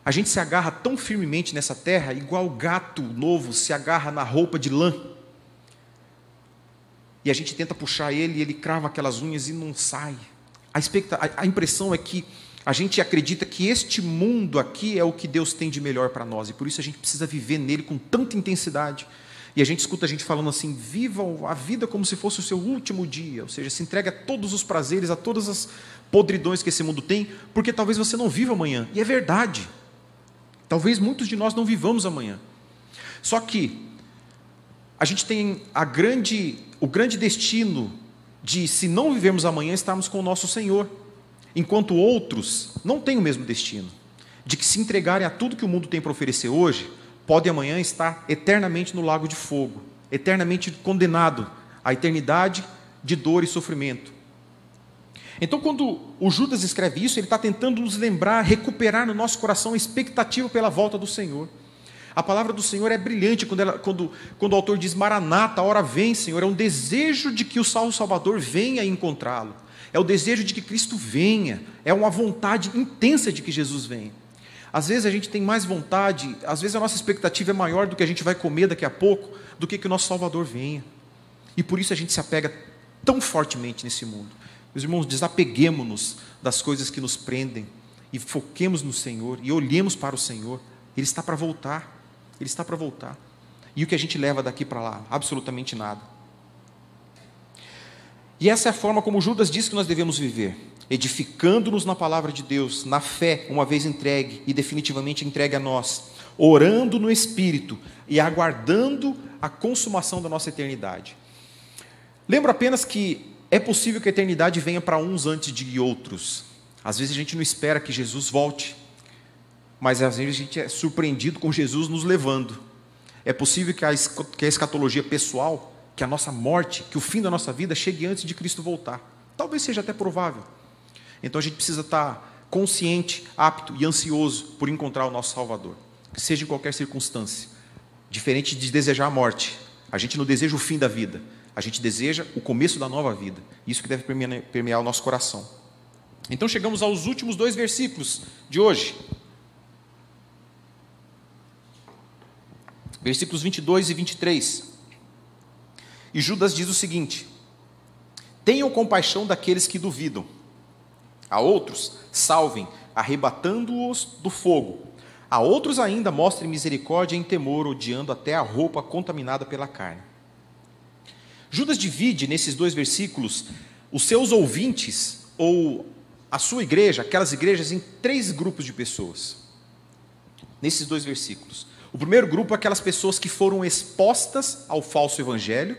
A gente se agarra tão firmemente nessa terra, igual o gato novo se agarra na roupa de lã. E a gente tenta puxar ele e ele crava aquelas unhas e não sai. A, expecta... a impressão é que a gente acredita que este mundo aqui é o que Deus tem de melhor para nós e por isso a gente precisa viver nele com tanta intensidade. E a gente escuta a gente falando assim: viva a vida como se fosse o seu último dia, ou seja, se entregue a todos os prazeres, a todas as podridões que esse mundo tem, porque talvez você não viva amanhã. E é verdade. Talvez muitos de nós não vivamos amanhã. Só que a gente tem a grande, o grande destino de, se não vivermos amanhã, estarmos com o nosso Senhor, enquanto outros não têm o mesmo destino, de que se entregarem a tudo que o mundo tem para oferecer hoje, podem amanhã estar eternamente no lago de fogo, eternamente condenado à eternidade de dor e sofrimento. Então, quando o Judas escreve isso, ele está tentando nos lembrar, recuperar no nosso coração a expectativa pela volta do Senhor. A palavra do Senhor é brilhante quando, ela, quando, quando o autor diz: Maranata, a hora vem, Senhor. É um desejo de que o Salvo Salvador venha encontrá-lo. É o desejo de que Cristo venha. É uma vontade intensa de que Jesus venha. Às vezes a gente tem mais vontade, às vezes a nossa expectativa é maior do que a gente vai comer daqui a pouco, do que que o nosso Salvador venha. E por isso a gente se apega tão fortemente nesse mundo. Meus irmãos, desapeguemos-nos das coisas que nos prendem e foquemos no Senhor e olhemos para o Senhor. Ele está para voltar. Ele está para voltar. E o que a gente leva daqui para lá? Absolutamente nada. E essa é a forma como Judas diz que nós devemos viver, edificando-nos na palavra de Deus, na fé, uma vez entregue e definitivamente entregue a nós, orando no Espírito e aguardando a consumação da nossa eternidade. Lembro apenas que é possível que a eternidade venha para uns antes de outros. Às vezes a gente não espera que Jesus volte, mas às vezes a gente é surpreendido com Jesus nos levando. É possível que a, escatologia pessoal, que a nossa morte, que o fim da nossa vida chegue antes de Cristo voltar. Talvez seja até provável. Então a gente precisa estar consciente, apto e ansioso por encontrar o nosso Salvador, seja em qualquer circunstância. Diferente de desejar a morte, a gente não deseja o fim da vida, a gente deseja o começo da nova vida. Isso que deve permear o nosso coração. Então chegamos aos últimos dois versículos de hoje. Versículos 22 e 23. E Judas diz o seguinte: Tenham compaixão daqueles que duvidam. A outros, salvem, arrebatando-os do fogo. A outros ainda mostrem misericórdia em temor, odiando até a roupa contaminada pela carne. Judas divide nesses dois versículos os seus ouvintes, ou a sua igreja, aquelas igrejas, em três grupos de pessoas. Nesses dois versículos. O primeiro grupo é aquelas pessoas que foram expostas ao falso evangelho,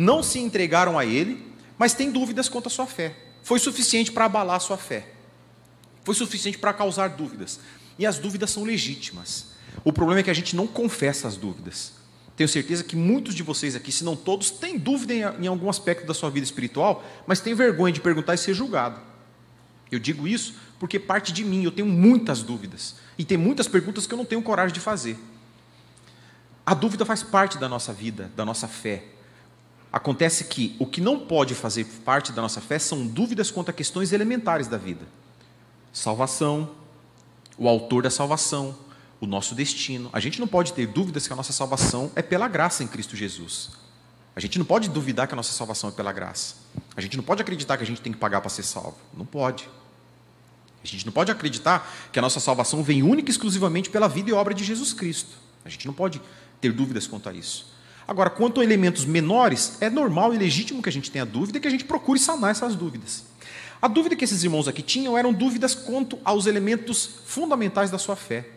não se entregaram a ele, mas têm dúvidas quanto à sua fé. Foi suficiente para abalar a sua fé. Foi suficiente para causar dúvidas. E as dúvidas são legítimas. O problema é que a gente não confessa as dúvidas. Tenho certeza que muitos de vocês aqui, se não todos, têm dúvida em, em algum aspecto da sua vida espiritual, mas têm vergonha de perguntar e ser julgado. Eu digo isso porque parte de mim, eu tenho muitas dúvidas. E tem muitas perguntas que eu não tenho coragem de fazer. A dúvida faz parte da nossa vida, da nossa fé. Acontece que o que não pode fazer parte da nossa fé são dúvidas quanto a questões elementares da vida: salvação, o autor da salvação, o nosso destino. A gente não pode ter dúvidas que a nossa salvação é pela graça em Cristo Jesus. A gente não pode duvidar que a nossa salvação é pela graça. A gente não pode acreditar que a gente tem que pagar para ser salvo. Não pode. A gente não pode acreditar que a nossa salvação vem única e exclusivamente pela vida e obra de Jesus Cristo. A gente não pode ter dúvidas quanto a isso. Agora, quanto a elementos menores, é normal e legítimo que a gente tenha dúvida e que a gente procure sanar essas dúvidas. A dúvida que esses irmãos aqui tinham eram dúvidas quanto aos elementos fundamentais da sua fé,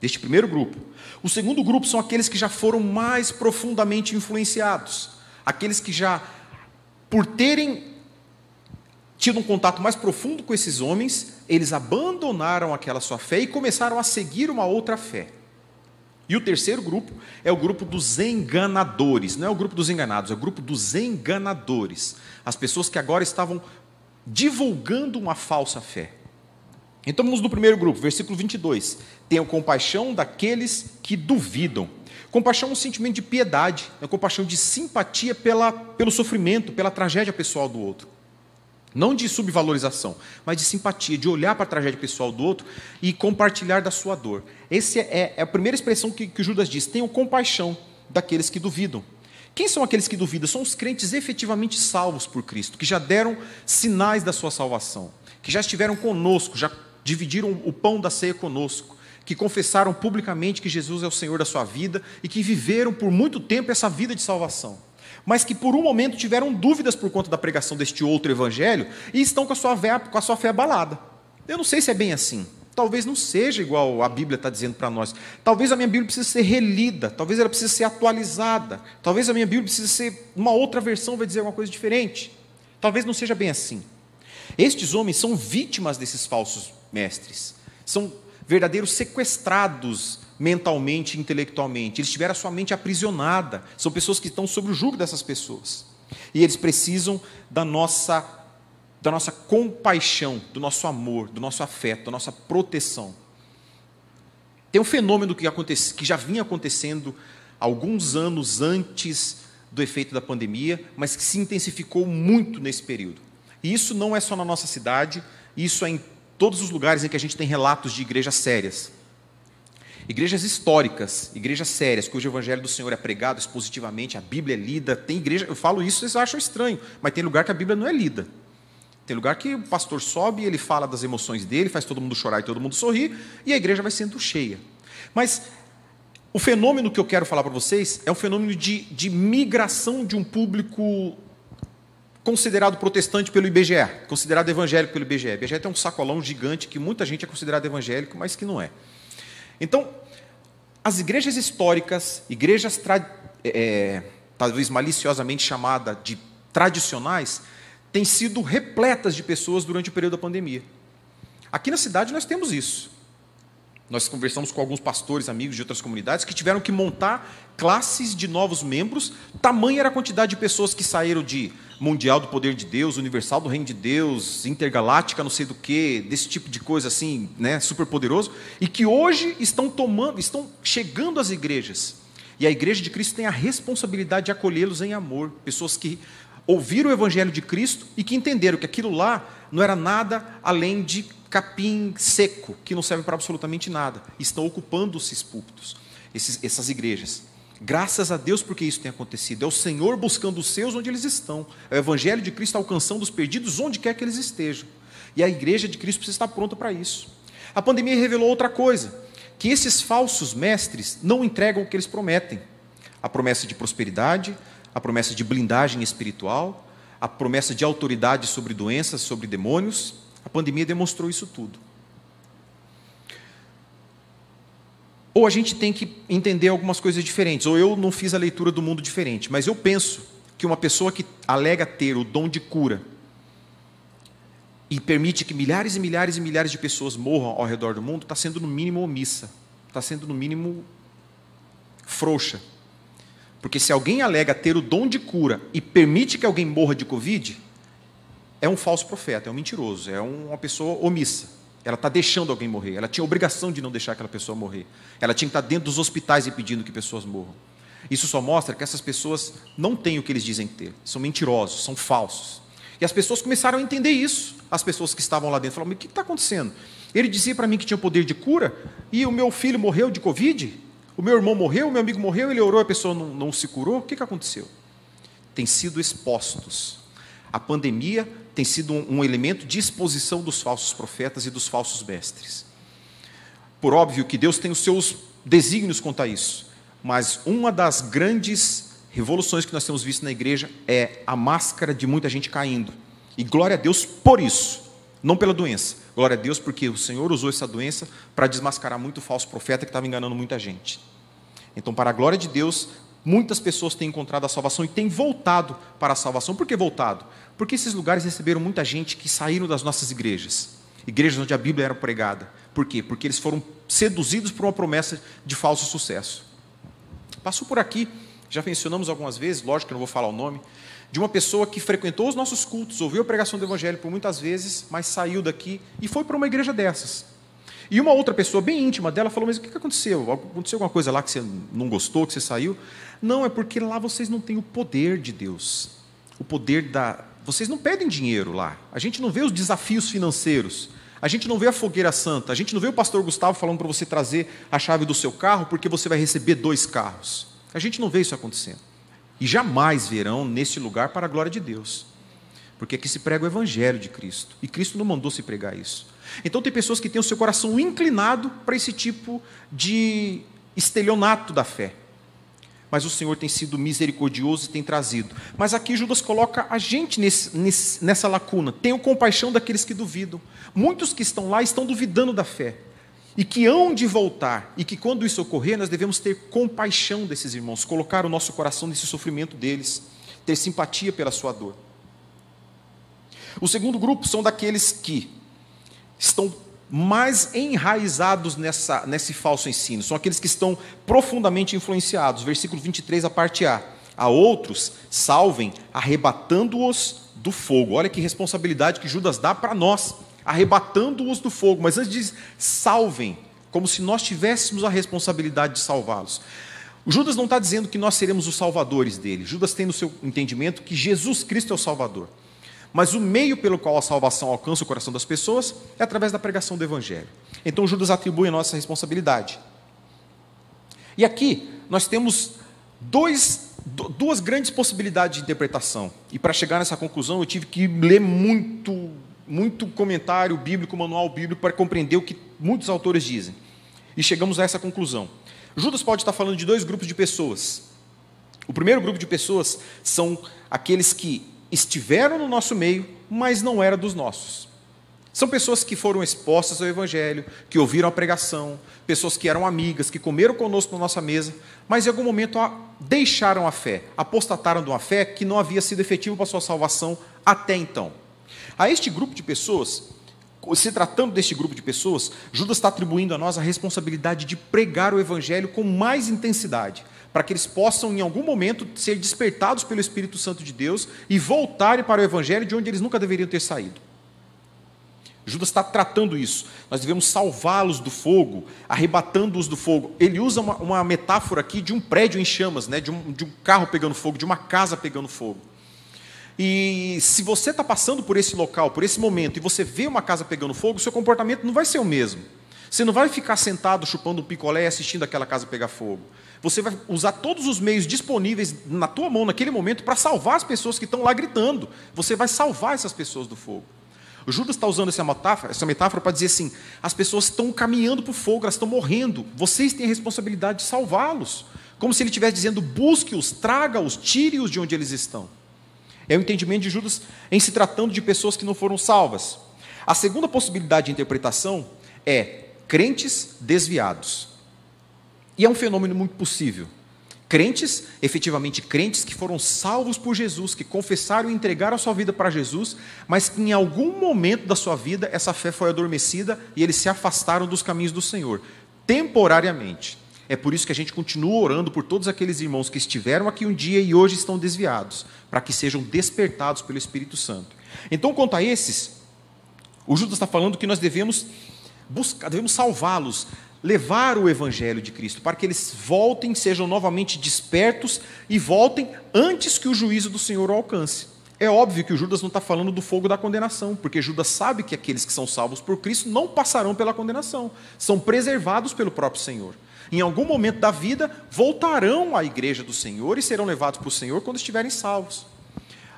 deste primeiro grupo. O segundo grupo são aqueles que já foram mais profundamente influenciados, aqueles que já, por terem tido um contato mais profundo com esses homens, eles abandonaram aquela sua fé e começaram a seguir uma outra fé. E o terceiro grupo é o grupo dos enganadores. Não é o grupo dos enganados, é o grupo dos enganadores. As pessoas que agora estavam divulgando uma falsa fé. Então vamos no primeiro grupo, versículo 22. Tenham compaixão daqueles que duvidam. Compaixão é um sentimento de piedade, é compaixão de simpatia pela, pelo sofrimento, pela tragédia pessoal do outro. Não de subvalorização, mas de simpatia, de olhar para a tragédia pessoal do outro e compartilhar da sua dor. Essa é, é, a primeira expressão que, que Judas diz: tenham compaixão daqueles que duvidam. Quem são aqueles que duvidam? São os crentes efetivamente salvos por Cristo, que já deram sinais da sua salvação, que já estiveram conosco, já dividiram o pão da ceia conosco, que confessaram publicamente que Jesus é o Senhor da sua vida e que viveram por muito tempo essa vida de salvação mas que por um momento tiveram dúvidas por conta da pregação deste outro evangelho e estão com a sua fé, com a sua fé abalada. Eu não sei se é bem assim. Talvez não seja igual a Bíblia está dizendo para nós. Talvez a minha Bíblia precise ser relida, talvez ela precise ser atualizada, talvez a minha Bíblia precise ser uma outra versão, vai dizer alguma coisa diferente. Talvez não seja bem assim. Estes homens são vítimas desses falsos mestres, são verdadeiros sequestrados mentalmente, intelectualmente. Eles tiveram a sua mente aprisionada. São pessoas que estão sob o jugo dessas pessoas. E eles precisam da nossa da nossa compaixão, do nosso amor, do nosso afeto, da nossa proteção. Tem um fenômeno que, acontece, que já vinha acontecendo alguns anos antes do efeito da pandemia, mas que se intensificou muito nesse período. E isso não é só na nossa cidade, isso é em todos os lugares em que a gente tem relatos de igrejas sérias. Igrejas históricas, igrejas sérias, cujo evangelho do Senhor é pregado expositivamente, a Bíblia é lida. Tem igreja, eu falo isso, vocês acham estranho, mas tem lugar que a Bíblia não é lida. Tem lugar que o pastor sobe, ele fala das emoções dele, faz todo mundo chorar e todo mundo sorrir, e a igreja vai sendo cheia. Mas o fenômeno que eu quero falar para vocês é um fenômeno de, de migração de um público considerado protestante pelo IBGE, considerado evangélico pelo IBGE. O IBGE tem um sacolão gigante que muita gente é considerado evangélico, mas que não é. Então, as igrejas históricas, igrejas é, talvez maliciosamente chamada de tradicionais, têm sido repletas de pessoas durante o período da pandemia. Aqui na cidade nós temos isso. Nós conversamos com alguns pastores, amigos de outras comunidades, que tiveram que montar classes de novos membros. Tamanha era a quantidade de pessoas que saíram de Mundial do Poder de Deus, Universal do Reino de Deus, Intergaláctica, não sei do que, desse tipo de coisa assim, né, super poderoso, e que hoje estão tomando, estão chegando às igrejas. E a igreja de Cristo tem a responsabilidade de acolhê-los em amor, pessoas que ouviram o evangelho de Cristo e que entenderam que aquilo lá não era nada além de capim seco, que não serve para absolutamente nada. Estão ocupando esses púlpitos, esses, essas igrejas. Graças a Deus porque isso tem acontecido. É o Senhor buscando os seus onde eles estão. É o Evangelho de Cristo alcançando os perdidos onde quer que eles estejam. E a igreja de Cristo precisa estar pronta para isso. A pandemia revelou outra coisa: que esses falsos mestres não entregam o que eles prometem. A promessa de prosperidade, a promessa de blindagem espiritual, a promessa de autoridade sobre doenças, sobre demônios. A pandemia demonstrou isso tudo. Ou a gente tem que entender algumas coisas diferentes, ou eu não fiz a leitura do mundo diferente, mas eu penso que uma pessoa que alega ter o dom de cura e permite que milhares e milhares e milhares de pessoas morram ao redor do mundo, está sendo no mínimo omissa, está sendo no mínimo frouxa. Porque se alguém alega ter o dom de cura e permite que alguém morra de Covid, é um falso profeta, é um mentiroso, é uma pessoa omissa. Ela está deixando alguém morrer. Ela tinha obrigação de não deixar aquela pessoa morrer. Ela tinha que estar dentro dos hospitais impedindo que pessoas morram. Isso só mostra que essas pessoas não têm o que eles dizem ter, são mentirosos, são falsos. E as pessoas começaram a entender isso. As pessoas que estavam lá dentro falaram: Mas o que está acontecendo? Ele dizia para mim que tinha poder de cura, e o meu filho morreu de Covid, o meu irmão morreu, o meu amigo morreu, ele orou, a pessoa não, não se curou. O que, que aconteceu? Tem sido expostos. A pandemia tem sido um, um elemento de exposição dos falsos profetas e dos falsos mestres. Por óbvio que Deus tem os seus desígnios quanto a isso, mas uma das grandes revoluções que nós temos visto na igreja é a máscara de muita gente caindo. E glória a Deus por isso, não pela doença. Glória a Deus porque o Senhor usou essa doença para desmascarar muito falso profeta que estava enganando muita gente. Então, para a glória de Deus, muitas pessoas têm encontrado a salvação e têm voltado para a salvação. Por que voltado? Porque esses lugares receberam muita gente que saíram das nossas igrejas, igrejas onde a Bíblia era pregada. Por quê? Porque eles foram seduzidos por uma promessa de falso sucesso. Passou por aqui, já mencionamos algumas vezes, lógico que não vou falar o nome, de uma pessoa que frequentou os nossos cultos, ouviu a pregação do Evangelho por muitas vezes, mas saiu daqui e foi para uma igreja dessas. E uma outra pessoa bem íntima dela falou: Mas o que aconteceu? Aconteceu alguma coisa lá que você não gostou, que você saiu? Não, é porque lá vocês não têm o poder de Deus. O poder da. Vocês não pedem dinheiro lá. A gente não vê os desafios financeiros. A gente não vê a fogueira santa. A gente não vê o pastor Gustavo falando para você trazer a chave do seu carro porque você vai receber dois carros. A gente não vê isso acontecendo. E jamais verão nesse lugar para a glória de Deus. Porque aqui se prega o evangelho de Cristo. E Cristo não mandou se pregar isso. Então tem pessoas que têm o seu coração inclinado para esse tipo de estelionato da fé. Mas o Senhor tem sido misericordioso e tem trazido. Mas aqui Judas coloca a gente nesse, nesse, nessa lacuna. Tenham compaixão daqueles que duvidam. Muitos que estão lá estão duvidando da fé. E que hão de voltar. E que quando isso ocorrer, nós devemos ter compaixão desses irmãos. Colocar o nosso coração nesse sofrimento deles. Ter simpatia pela sua dor. O segundo grupo são daqueles que estão mais enraizados nessa, nesse falso ensino, são aqueles que estão profundamente influenciados. Versículo 23, a parte A. A outros, salvem, arrebatando-os do fogo. Olha que responsabilidade que Judas dá para nós, arrebatando-os do fogo. Mas antes diz, salvem, como se nós tivéssemos a responsabilidade de salvá-los. Judas não está dizendo que nós seremos os salvadores dele. Judas tem no seu entendimento que Jesus Cristo é o Salvador. Mas o meio pelo qual a salvação alcança o coração das pessoas é através da pregação do Evangelho. Então Judas atribui a nossa responsabilidade. E aqui nós temos dois, duas grandes possibilidades de interpretação. E para chegar nessa conclusão eu tive que ler muito, muito comentário bíblico, manual bíblico, para compreender o que muitos autores dizem. E chegamos a essa conclusão. Judas pode estar falando de dois grupos de pessoas. O primeiro grupo de pessoas são aqueles que estiveram no nosso meio, mas não era dos nossos. São pessoas que foram expostas ao Evangelho, que ouviram a pregação, pessoas que eram amigas, que comeram conosco na nossa mesa, mas em algum momento deixaram a fé, apostataram de uma fé que não havia sido efetiva para a sua salvação até então. A este grupo de pessoas, se tratando deste grupo de pessoas, Judas está atribuindo a nós a responsabilidade de pregar o Evangelho com mais intensidade, para que eles possam, em algum momento, ser despertados pelo Espírito Santo de Deus e voltarem para o Evangelho de onde eles nunca deveriam ter saído. Judas está tratando isso. Nós devemos salvá-los do fogo, arrebatando-os do fogo. Ele usa uma, uma, metáfora aqui de um prédio em chamas, né? de, um, de um carro pegando fogo, de uma casa pegando fogo. E se você está passando por esse local, por esse momento, e você vê uma casa pegando fogo, seu comportamento não vai ser o mesmo. Você não vai ficar sentado chupando um picolé e assistindo aquela casa pegar fogo. Você vai usar todos os meios disponíveis na tua mão naquele momento para salvar as pessoas que estão lá gritando. Você vai salvar essas pessoas do fogo. O Judas está usando essa metáfora, essa metáfora para dizer assim: as pessoas estão caminhando para o fogo, elas estão morrendo. Vocês têm a responsabilidade de salvá-los. Como se ele estivesse dizendo: busque-os, traga-os, tire-os de onde eles estão. É o entendimento de Judas em se tratando de pessoas que não foram salvas. A segunda possibilidade de interpretação é crentes desviados. E é um fenômeno muito possível. Crentes, efetivamente crentes que foram salvos por Jesus, que confessaram e entregaram a sua vida para Jesus, mas que em algum momento da sua vida essa fé foi adormecida e eles se afastaram dos caminhos do Senhor, temporariamente. É por isso que a gente continua orando por todos aqueles irmãos que estiveram aqui um dia e hoje estão desviados, para que sejam despertados pelo Espírito Santo. Então, quanto a esses, o Judas está falando que nós devemos buscar, devemos salvá-los, levar o evangelho de Cristo, para que eles voltem, sejam novamente despertos e voltem antes que o juízo do Senhor o alcance. É óbvio que o Judas não está falando do fogo da condenação, porque Judas sabe que aqueles que são salvos por Cristo não passarão pela condenação, são preservados pelo próprio Senhor. Em algum momento da vida, voltarão à igreja do Senhor e serão levados para o Senhor quando estiverem salvos.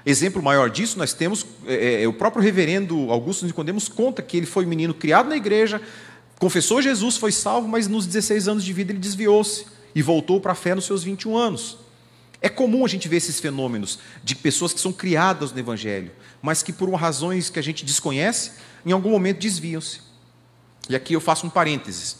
Exemplo maior disso, nós temos é, é, é o próprio reverendo Augusto Nicodemos conta que ele foi um menino criado na igreja, confessou Jesus, foi salvo, mas nos 16 anos de vida ele desviou-se e voltou para a fé nos seus 21 anos. É comum a gente ver esses fenômenos de pessoas que são criadas no Evangelho, mas que por razões que a gente desconhece, em algum momento desviam-se. E aqui eu faço um parênteses.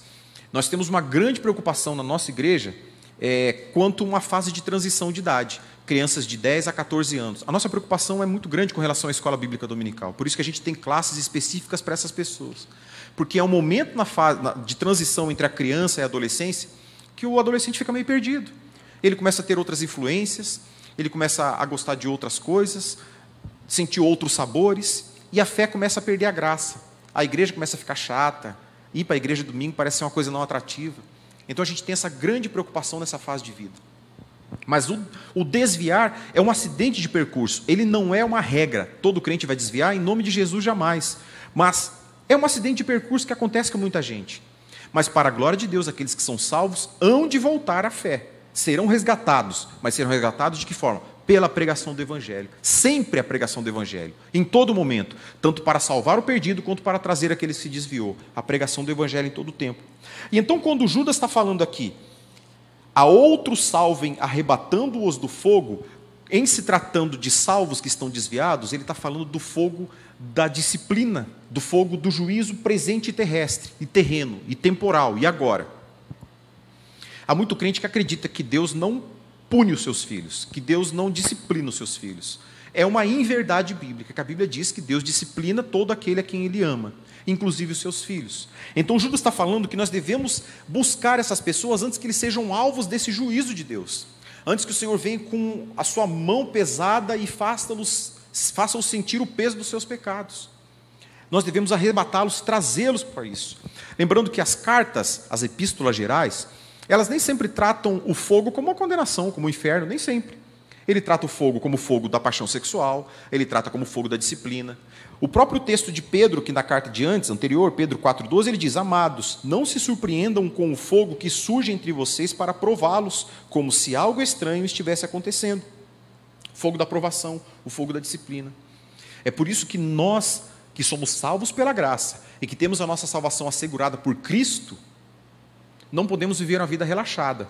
Nós temos uma grande preocupação na nossa igreja é, quanto a uma fase de transição de idade, crianças de 10 a 14 anos. A nossa preocupação é muito grande com relação à escola bíblica dominical, por isso que a gente tem classes específicas para essas pessoas. Porque é um momento na fase de transição entre a criança e a adolescência que o adolescente fica meio perdido ele começa a ter outras influências, ele começa a gostar de outras coisas, sentir outros sabores, e a fé começa a perder a graça. A igreja começa a ficar chata, ir para a igreja domingo parece ser uma coisa não atrativa. Então a gente tem essa grande preocupação nessa fase de vida. Mas o, o, desviar é um acidente de percurso, ele não é uma regra. Todo crente vai desviar em nome de Jesus jamais. Mas é um acidente de percurso que acontece com muita gente. Mas para a glória de Deus, aqueles que são salvos hão de voltar à fé serão resgatados, mas serão resgatados de que forma? Pela pregação do Evangelho. Sempre a pregação do Evangelho. Em todo momento. Tanto para salvar o perdido, quanto para trazer aquele que se desviou. A pregação do Evangelho em todo o tempo. E então, quando Judas está falando aqui, a outros salvem arrebatando-os do fogo, em se tratando de salvos que estão desviados, ele está falando do fogo da disciplina, do fogo do juízo presente e terrestre, e terreno, e temporal, e agora. Há muito crente que acredita que Deus não pune os seus filhos, que Deus não disciplina os seus filhos. É uma inverdade bíblica, que a Bíblia diz que Deus disciplina todo aquele a quem Ele ama, inclusive os seus filhos. Então Judas está falando que nós devemos buscar essas pessoas antes que eles sejam alvos desse juízo de Deus. Antes que o Senhor venha com a sua mão pesada e faça-os faça sentir o peso dos seus pecados. Nós devemos arrebatá-los, trazê-los para isso. Lembrando que as cartas, as epístolas gerais, elas nem sempre tratam o fogo como uma condenação, como o um inferno, nem sempre. Ele trata o fogo como fogo da paixão sexual, ele trata como fogo da disciplina. O próprio texto de Pedro, que na carta de antes, anterior, Pedro 4,12, ele diz: Amados, não se surpreendam com o fogo que surge entre vocês para prová-los, como se algo estranho estivesse acontecendo. Fogo da provação, o fogo da disciplina. É por isso que nós, que somos salvos pela graça e que temos a nossa salvação assegurada por Cristo, não podemos viver uma vida relaxada,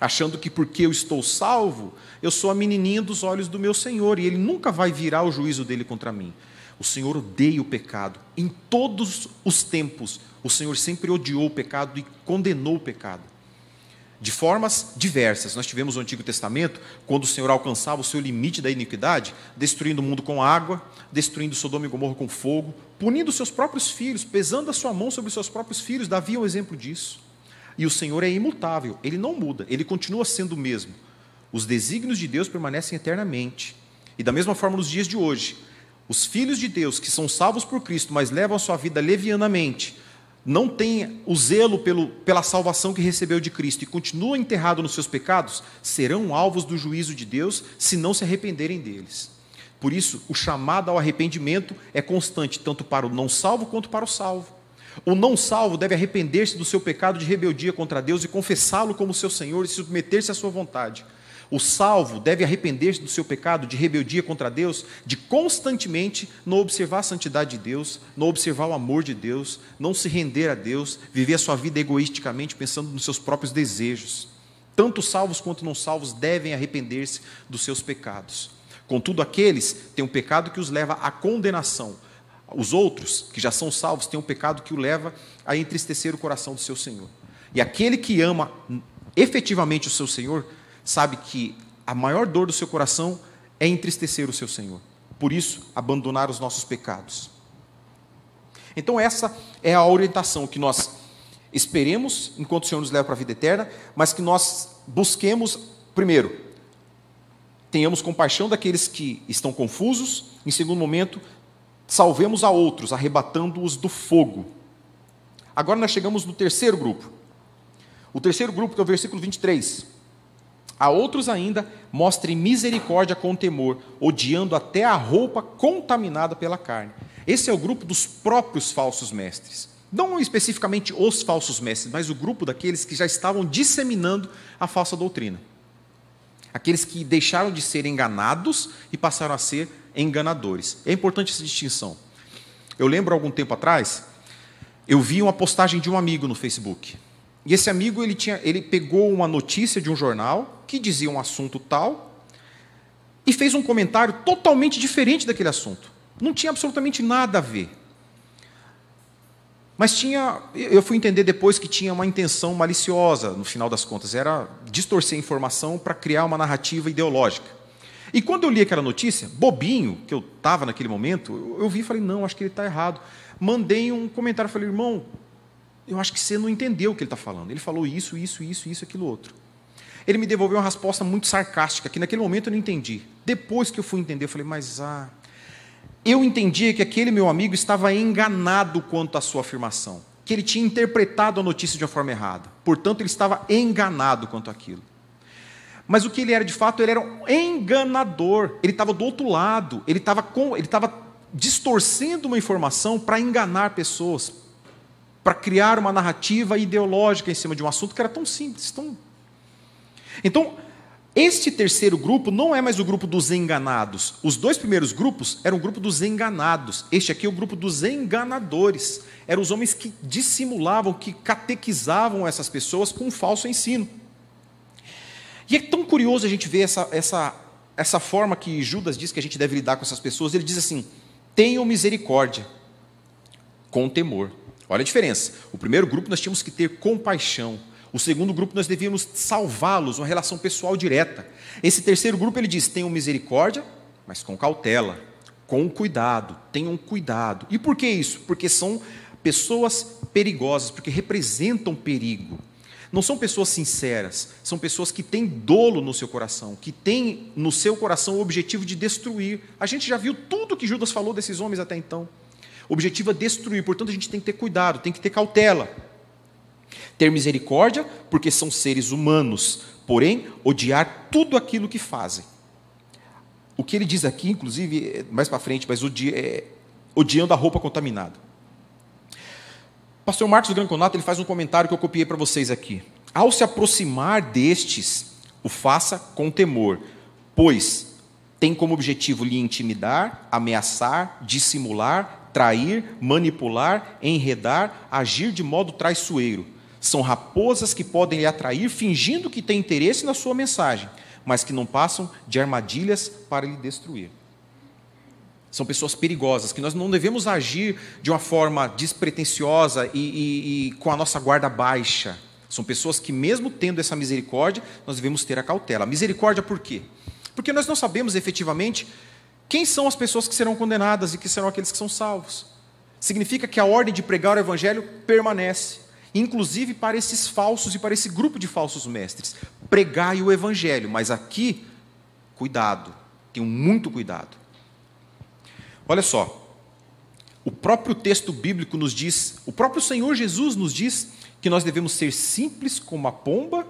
achando que porque eu estou salvo, eu sou a menininha dos olhos do meu Senhor e Ele nunca vai virar o juízo dele contra mim. O Senhor odeia o pecado. Em todos os tempos, o Senhor sempre odiou o pecado e condenou o pecado. De formas diversas. Nós tivemos o Antigo Testamento, quando o Senhor alcançava o seu limite da iniquidade, destruindo o mundo com água, destruindo Sodoma e Gomorra com fogo, punindo seus próprios filhos, pesando a sua mão sobre seus próprios filhos. Davi é um exemplo disso. E o Senhor é imutável, ele não muda, ele continua sendo o mesmo. Os desígnios de Deus permanecem eternamente. E da mesma forma nos dias de hoje, os filhos de Deus que são salvos por Cristo, mas levam a sua vida levianamente, não têm o zelo pelo, pela salvação que recebeu de Cristo e continuam enterrados nos seus pecados, serão alvos do juízo de Deus se não se arrependerem deles. Por isso, o chamado ao arrependimento é constante, tanto para o não salvo quanto para o salvo. O não salvo deve arrepender-se do seu pecado de rebeldia contra Deus e confessá-lo como seu Senhor e submeter-se à sua vontade. O salvo deve arrepender-se do seu pecado de rebeldia contra Deus, de constantemente não observar a santidade de Deus, não observar o amor de Deus, não se render a Deus, viver a sua vida egoisticamente pensando nos seus próprios desejos. Tanto salvos quanto não salvos devem arrepender-se dos seus pecados. Contudo, aqueles têm um pecado que os leva à condenação, os outros, que já são salvos, têm um pecado que o leva a entristecer o coração do seu Senhor. E aquele que ama efetivamente o seu Senhor, sabe que a maior dor do seu coração é entristecer o seu Senhor. Por isso, abandonar os nossos pecados. Então, essa é a orientação que nós esperemos enquanto o Senhor nos leva para a vida eterna, mas que nós busquemos, primeiro, tenhamos compaixão daqueles que estão confusos, em segundo momento, salvemos a outros, arrebatando-os do fogo. Agora nós chegamos no terceiro grupo. O terceiro grupo, que é o versículo 23. A outros ainda, mostrem misericórdia com temor, odiando até a roupa contaminada pela carne. Esse é o grupo dos próprios falsos mestres. Não especificamente os falsos mestres, mas o grupo daqueles que já estavam disseminando a falsa doutrina. Aqueles que deixaram de ser enganados e passaram a ser enganadores. É importante essa distinção. Eu lembro algum tempo atrás, eu vi uma postagem de um amigo no Facebook. E esse amigo ele tinha, ele pegou uma notícia de um jornal que dizia um assunto tal e fez um comentário totalmente diferente daquele assunto. Não tinha absolutamente nada a ver. Mas tinha, eu fui entender depois que tinha uma intenção maliciosa, no final das contas, era distorcer a informação para criar uma narrativa ideológica. E quando eu li aquela notícia, bobinho, que eu estava naquele momento, eu vi e falei, não, acho que ele está errado. Mandei um comentário, falei, irmão, eu acho que você não entendeu o que ele está falando. Ele falou isso, isso, isso, isso, aquilo outro. Ele me devolveu uma resposta muito sarcástica, que naquele momento eu não entendi. Depois que eu fui entender, eu falei, mas ah, eu entendia que aquele meu amigo estava enganado quanto à sua afirmação, que ele tinha interpretado a notícia de uma forma errada. Portanto, ele estava enganado quanto àquilo. Mas o que ele era de fato, ele era um enganador. Ele estava do outro lado, ele estava com, ele estava distorcendo uma informação para enganar pessoas, para criar uma narrativa ideológica em cima de um assunto que era tão simples, tão Então, este terceiro grupo não é mais o grupo dos enganados. Os dois primeiros grupos eram o grupo dos enganados. Este aqui é o grupo dos enganadores. Eram os homens que dissimulavam, que catequizavam essas pessoas com um falso ensino. E é tão curioso a gente ver essa, essa, essa forma que Judas diz que a gente deve lidar com essas pessoas. Ele diz assim: tenham misericórdia, com temor. Olha a diferença. O primeiro grupo nós tínhamos que ter compaixão. O segundo grupo nós devíamos salvá-los, uma relação pessoal direta. Esse terceiro grupo ele diz: tenham misericórdia, mas com cautela, com cuidado, tenham cuidado. E por que isso? Porque são pessoas perigosas, porque representam perigo. Não são pessoas sinceras, são pessoas que têm dolo no seu coração, que têm no seu coração o objetivo de destruir. A gente já viu tudo que Judas falou desses homens até então. O objetivo é destruir, portanto a gente tem que ter cuidado, tem que ter cautela. Ter misericórdia, porque são seres humanos, porém, odiar tudo aquilo que fazem. O que ele diz aqui, inclusive, é mais para frente, mas é, odiando a roupa contaminada. Pastor Marcos Granconato ele faz um comentário que eu copiei para vocês aqui. Ao se aproximar destes, o faça com temor, pois tem como objetivo lhe intimidar, ameaçar, dissimular, trair, manipular, enredar, agir de modo traiçoeiro são raposas que podem lhe atrair fingindo que têm interesse na sua mensagem, mas que não passam de armadilhas para lhe destruir. São pessoas perigosas, que nós não devemos agir de uma forma despretensiosa e, e, e com a nossa guarda baixa. São pessoas que, mesmo tendo essa misericórdia, nós devemos ter a cautela. Misericórdia por quê? Porque nós não sabemos efetivamente quem são as pessoas que serão condenadas e que serão aqueles que são salvos. Significa que a ordem de pregar o evangelho permanece inclusive para esses falsos e para esse grupo de falsos mestres. Pregai o evangelho, mas aqui, cuidado, tenham muito cuidado. Olha só, o próprio texto bíblico nos diz, o próprio Senhor Jesus nos diz que nós devemos ser simples como a pomba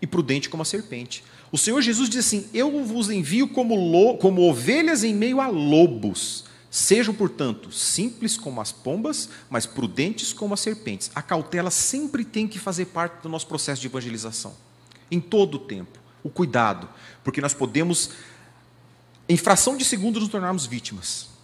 e prudente como a serpente. O Senhor Jesus diz assim: Eu vos envio como, como ovelhas em meio a lobos. Sejam, portanto, simples como as pombas, mas prudentes como as serpentes. A cautela sempre tem que fazer parte do nosso processo de evangelização, em todo o tempo. O cuidado, porque nós podemos, em fração de segundos, nos tornarmos vítimas.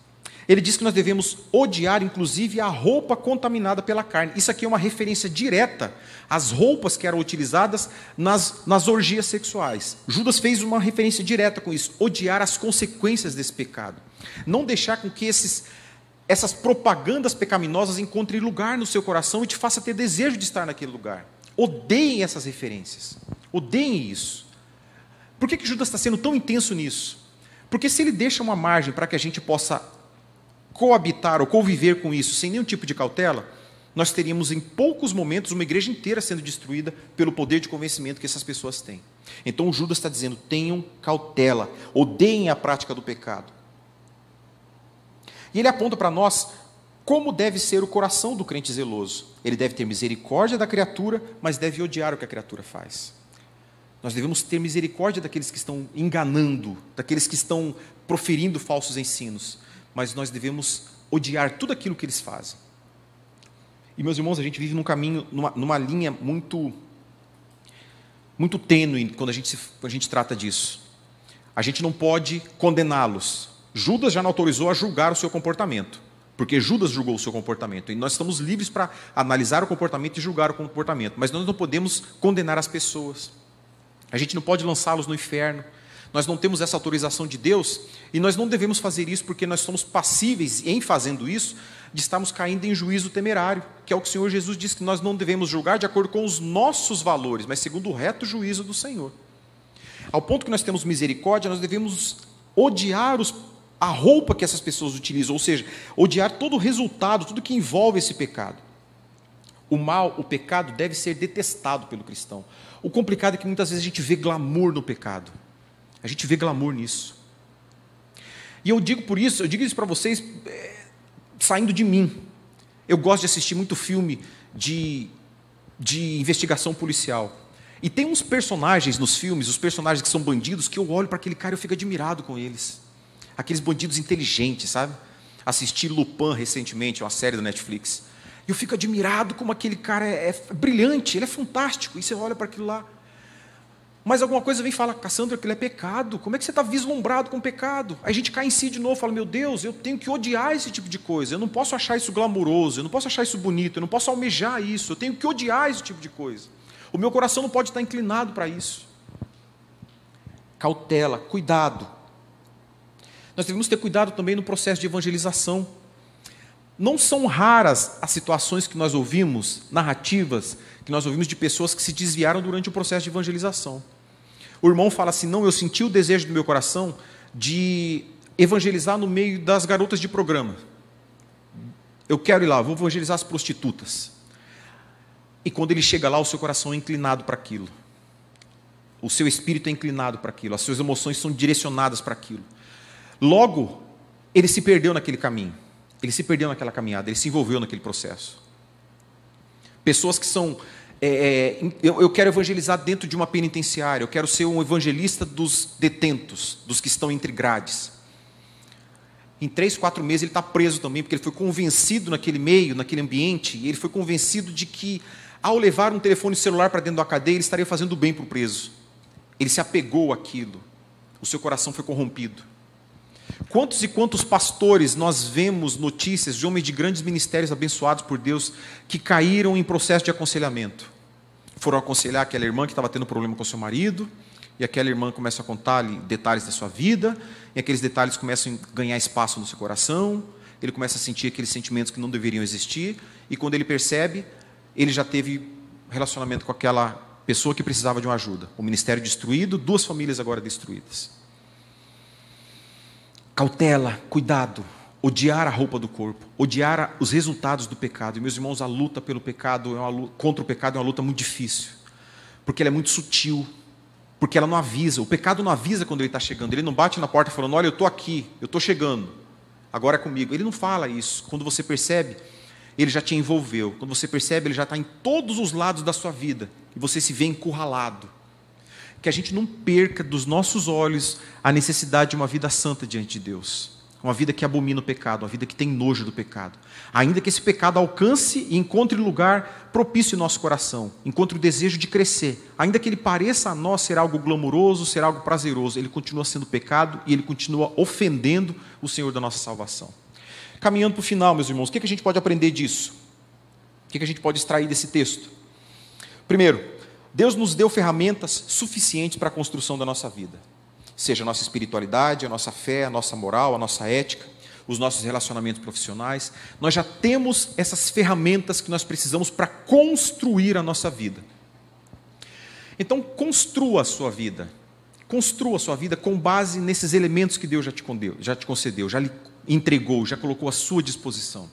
Ele diz que nós devemos odiar, inclusive, a roupa contaminada pela carne. Isso aqui é uma referência direta às roupas que eram utilizadas nas, nas orgias sexuais. Judas fez uma referência direta com isso: odiar as consequências desse pecado. Não deixar com que esses, essas propagandas pecaminosas encontrem lugar no seu coração e te faça ter desejo de estar naquele lugar. Odeiem essas referências. Odeiem isso. Por que, que Judas está sendo tão intenso nisso? Porque se ele deixa uma margem para que a gente possa coabitar ou conviver com isso sem nenhum tipo de cautela, nós teríamos em poucos momentos uma igreja inteira sendo destruída pelo poder de convencimento que essas pessoas têm. Então Judas está dizendo: tenham cautela, odeiem a prática do pecado. E ele aponta para nós Como deve ser o coração do crente zeloso? Ele deve ter misericórdia da criatura, mas deve odiar o que a criatura faz. Nós devemos ter misericórdia daqueles que estão enganando, daqueles que estão proferindo falsos ensinos, mas nós devemos odiar tudo aquilo que eles fazem. E meus irmãos, a gente vive num caminho, numa, numa linha muito, muito tênue quando a gente, a gente trata disso. A gente não pode condená-los. Judas já não autorizou a julgar o seu comportamento, porque Judas julgou o seu comportamento. E nós estamos livres para analisar o comportamento e julgar o comportamento, mas nós não podemos condenar as pessoas. A gente não pode lançá-los no inferno. Nós não temos essa autorização de Deus e nós não devemos fazer isso porque nós somos passíveis, em fazendo isso, de estarmos caindo em juízo temerário, que é o que o Senhor Jesus disse que nós não devemos julgar de acordo com os nossos valores, mas segundo o reto juízo do Senhor. Ao ponto que nós temos misericórdia, nós devemos odiar os, a roupa que essas pessoas utilizam, ou seja, odiar todo o resultado, tudo que envolve esse pecado. O mal, o pecado deve ser detestado pelo cristão. O complicado é que muitas vezes a gente vê glamour no pecado. A gente vê glamour nisso. E eu digo por isso, eu digo isso para vocês é, saindo de mim. Eu gosto de assistir muito filme de, de investigação policial. E tem uns personagens nos filmes, os personagens que são bandidos, que eu olho para aquele cara e eu fico admirado com eles. Aqueles bandidos inteligentes, sabe? Assisti Lupin recentemente, uma série da Netflix. E eu fico admirado como aquele cara é, é brilhante, ele é fantástico. E você olha para aquilo lá. Mas alguma coisa vem e fala, Cassandra, aquilo é pecado. Como é que você está vislumbrado com pecado? Aí a gente cai em si de novo, fala, meu Deus, eu tenho que odiar esse tipo de coisa. Eu não posso achar isso glamouroso, eu não posso achar isso bonito, eu não posso almejar isso. Eu tenho que odiar esse tipo de coisa. O meu coração não pode estar inclinado para isso. Cautela, cuidado. Nós devemos ter cuidado também no processo de evangelização. Não são raras as situações que nós ouvimos, narrativas, que nós ouvimos de pessoas que se desviaram durante o processo de evangelização. O irmão fala assim: não, eu senti o desejo do meu coração de evangelizar no meio das garotas de programa. Eu quero ir lá, vou evangelizar as prostitutas. E quando ele chega lá, o seu coração é inclinado para aquilo. O seu espírito é inclinado para aquilo, as suas emoções são direcionadas para aquilo. Logo, ele se perdeu naquele caminho. Ele se perdeu naquela caminhada, ele se envolveu naquele processo. Pessoas que são é, é, eu, eu, quero evangelizar dentro de uma penitenciária, eu quero ser um evangelista dos detentos, dos que estão entre grades. Em três, quatro meses ele está preso também, porque ele foi convencido naquele meio, naquele ambiente, e ele foi convencido de que, ao levar um telefone celular para dentro da cadeia, ele estaria fazendo bem para o preso. Ele se apegou àquilo, o seu coração foi corrompido. Quantos e quantos pastores nós vemos notícias de homens de grandes ministérios abençoados por Deus que caíram em processo de aconselhamento? Foram aconselhar aquela irmã que estava tendo problema com seu marido, e aquela irmã começa a contar-lhe detalhes da sua vida, e aqueles detalhes começam a ganhar espaço no seu coração, ele começa a sentir aqueles sentimentos que não deveriam existir, e quando ele percebe, ele já teve relacionamento com aquela pessoa que precisava de uma ajuda. O ministério destruído, duas famílias agora destruídas cautela, cuidado, odiar a roupa do corpo, odiar os resultados do pecado. E meus irmãos, a luta pelo pecado, é uma luta, contra o pecado é uma luta muito difícil, porque ela é muito sutil, porque ela não avisa. O pecado não avisa quando ele está chegando. Ele não bate na porta falando: Olha, eu estou aqui, eu estou chegando, agora é comigo. Ele não fala isso. Quando você percebe, ele já te envolveu. Quando você percebe, ele já está em todos os lados da sua vida e você se vê encurralado que a gente não perca dos nossos olhos a necessidade de uma vida santa diante de Deus. Uma vida que abomina o pecado, uma vida que tem nojo do pecado. Ainda que esse pecado alcance e encontre lugar propício em nosso coração, encontre o desejo de crescer, ainda que ele pareça a nós ser algo glamouroso, ser algo prazeroso, ele continua sendo pecado e ele continua ofendendo o Senhor da nossa salvação. Caminhando para o final, meus irmãos, o que a gente pode aprender disso? O que a gente pode extrair desse texto? Primeiro, Deus nos deu ferramentas suficientes para a construção da nossa vida. Seja a nossa espiritualidade, a nossa fé, a nossa moral, a nossa ética, os nossos relacionamentos profissionais. Nós já temos essas ferramentas que nós precisamos para construir a nossa vida. Então, construa a sua vida. Construa a sua vida com base nesses elementos que Deus já te, condeu, já te concedeu, já lhe entregou, já colocou à sua disposição.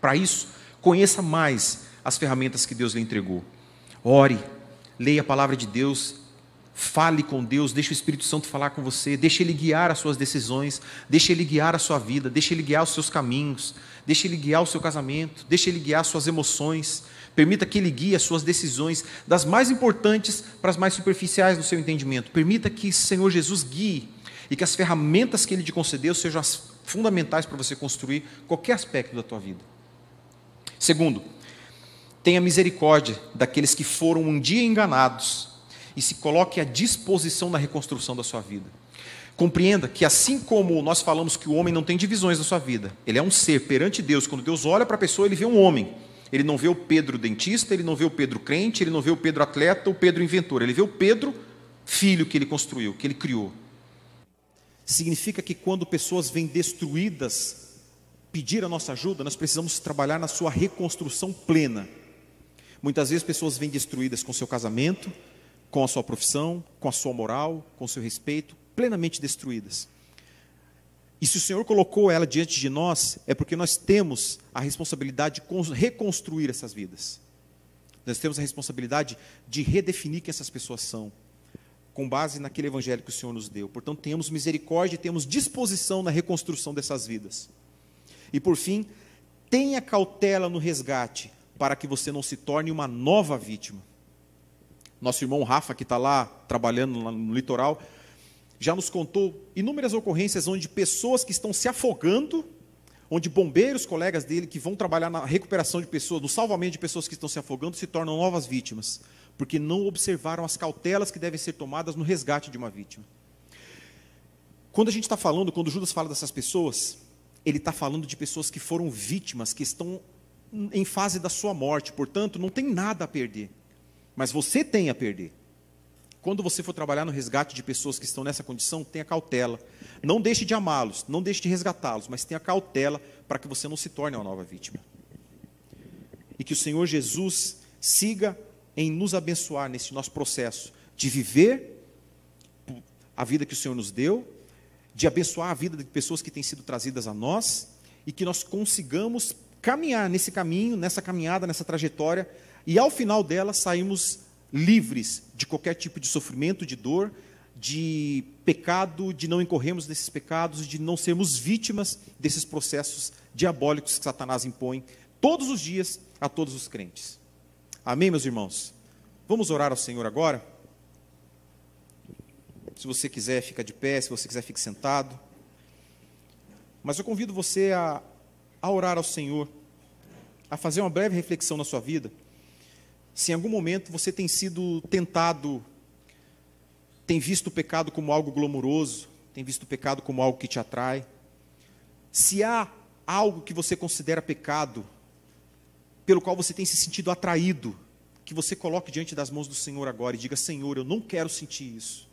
Para isso, conheça mais as ferramentas que Deus lhe entregou. Ore, leia a palavra de Deus, Fale com Deus, deixe o Espírito Santo falar com você, deixe Ele guiar as suas decisões, deixe Ele guiar a sua vida, deixe Ele guiar os seus caminhos, deixe Ele guiar o seu casamento, deixe Ele guiar as suas emoções, permita que Ele guie as suas decisões, das mais importantes para as mais superficiais do seu entendimento. Permita que Senhor Jesus guie e que as ferramentas que Ele te concedeu sejam as fundamentais para você construir qualquer aspecto da tua vida. Segundo, tenha misericórdia daqueles que foram um dia enganados e se coloque à disposição na reconstrução da sua vida. Compreenda que, assim como nós falamos que o homem não tem divisões na sua vida, ele é um ser perante Deus. Quando Deus olha para a pessoa, ele vê um homem. Ele não vê o Pedro dentista, ele não vê o Pedro crente, ele não vê o Pedro atleta, o Pedro inventor. Ele vê o Pedro filho que ele construiu, que ele criou. Significa que quando pessoas vêm destruídas pedir a nossa ajuda, nós precisamos trabalhar na sua reconstrução plena. Muitas vezes pessoas vêm destruídas com seu casamento, com a sua profissão, com a sua moral, com o seu respeito, plenamente destruídas. E se o Senhor colocou ela diante de nós, é porque nós temos a responsabilidade de reconstruir essas vidas. Nós temos a responsabilidade de redefinir quem essas pessoas são, com base naquele evangelho que o Senhor nos deu. Portanto, tenhamos misericórdia e temos disposição na reconstrução dessas vidas. E por fim, tenha cautela no resgate, para que você não se torne uma nova vítima. Nosso irmão Rafa, que está lá trabalhando no litoral, já nos contou inúmeras ocorrências onde pessoas que estão se afogando, onde bombeiros, colegas dele, que vão trabalhar na recuperação de pessoas, no salvamento de pessoas que estão se afogando, se tornam novas vítimas, porque não observaram as cautelas que devem ser tomadas no resgate de uma vítima. Quando a gente está falando, quando Judas fala dessas pessoas, ele está falando de pessoas que foram vítimas, que estão em fase da sua morte, portanto, não tem nada a perder mas você tem a perder. Quando você for trabalhar no resgate de pessoas que estão nessa condição, tenha cautela. Não deixe de amá-los, não deixe de resgatá-los, mas tenha cautela para que você não se torne uma nova vítima. E que o Senhor Jesus siga em nos abençoar nesse nosso processo de viver a vida que o Senhor nos deu, de abençoar a vida de pessoas que têm sido trazidas a nós e que nós consigamos caminhar nesse caminho, nessa caminhada, nessa trajetória, e ao final dela saímos livres de qualquer tipo de sofrimento, de dor, de pecado, de não incorrermos nesses pecados, de não sermos vítimas desses processos diabólicos que Satanás impõe todos os dias a todos os crentes. Amém, meus irmãos? Vamos orar ao Senhor agora? Se você quiser, fica de pé, se você quiser, fique sentado. Mas eu convido você a, a orar ao Senhor, a fazer uma breve reflexão na sua vida se em algum momento você tem sido tentado, tem visto o pecado como algo glamouroso, tem visto o pecado como algo que te atrai, se há algo que você considera pecado, pelo qual você tem se sentido atraído, que você coloque diante das mãos do Senhor agora e diga: Senhor, eu não quero sentir isso.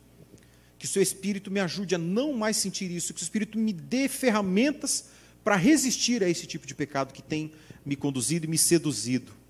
Que o seu espírito me ajude a não mais sentir isso, que o seu espírito me dê ferramentas para resistir a esse tipo de pecado que tem me conduzido e me seduzido.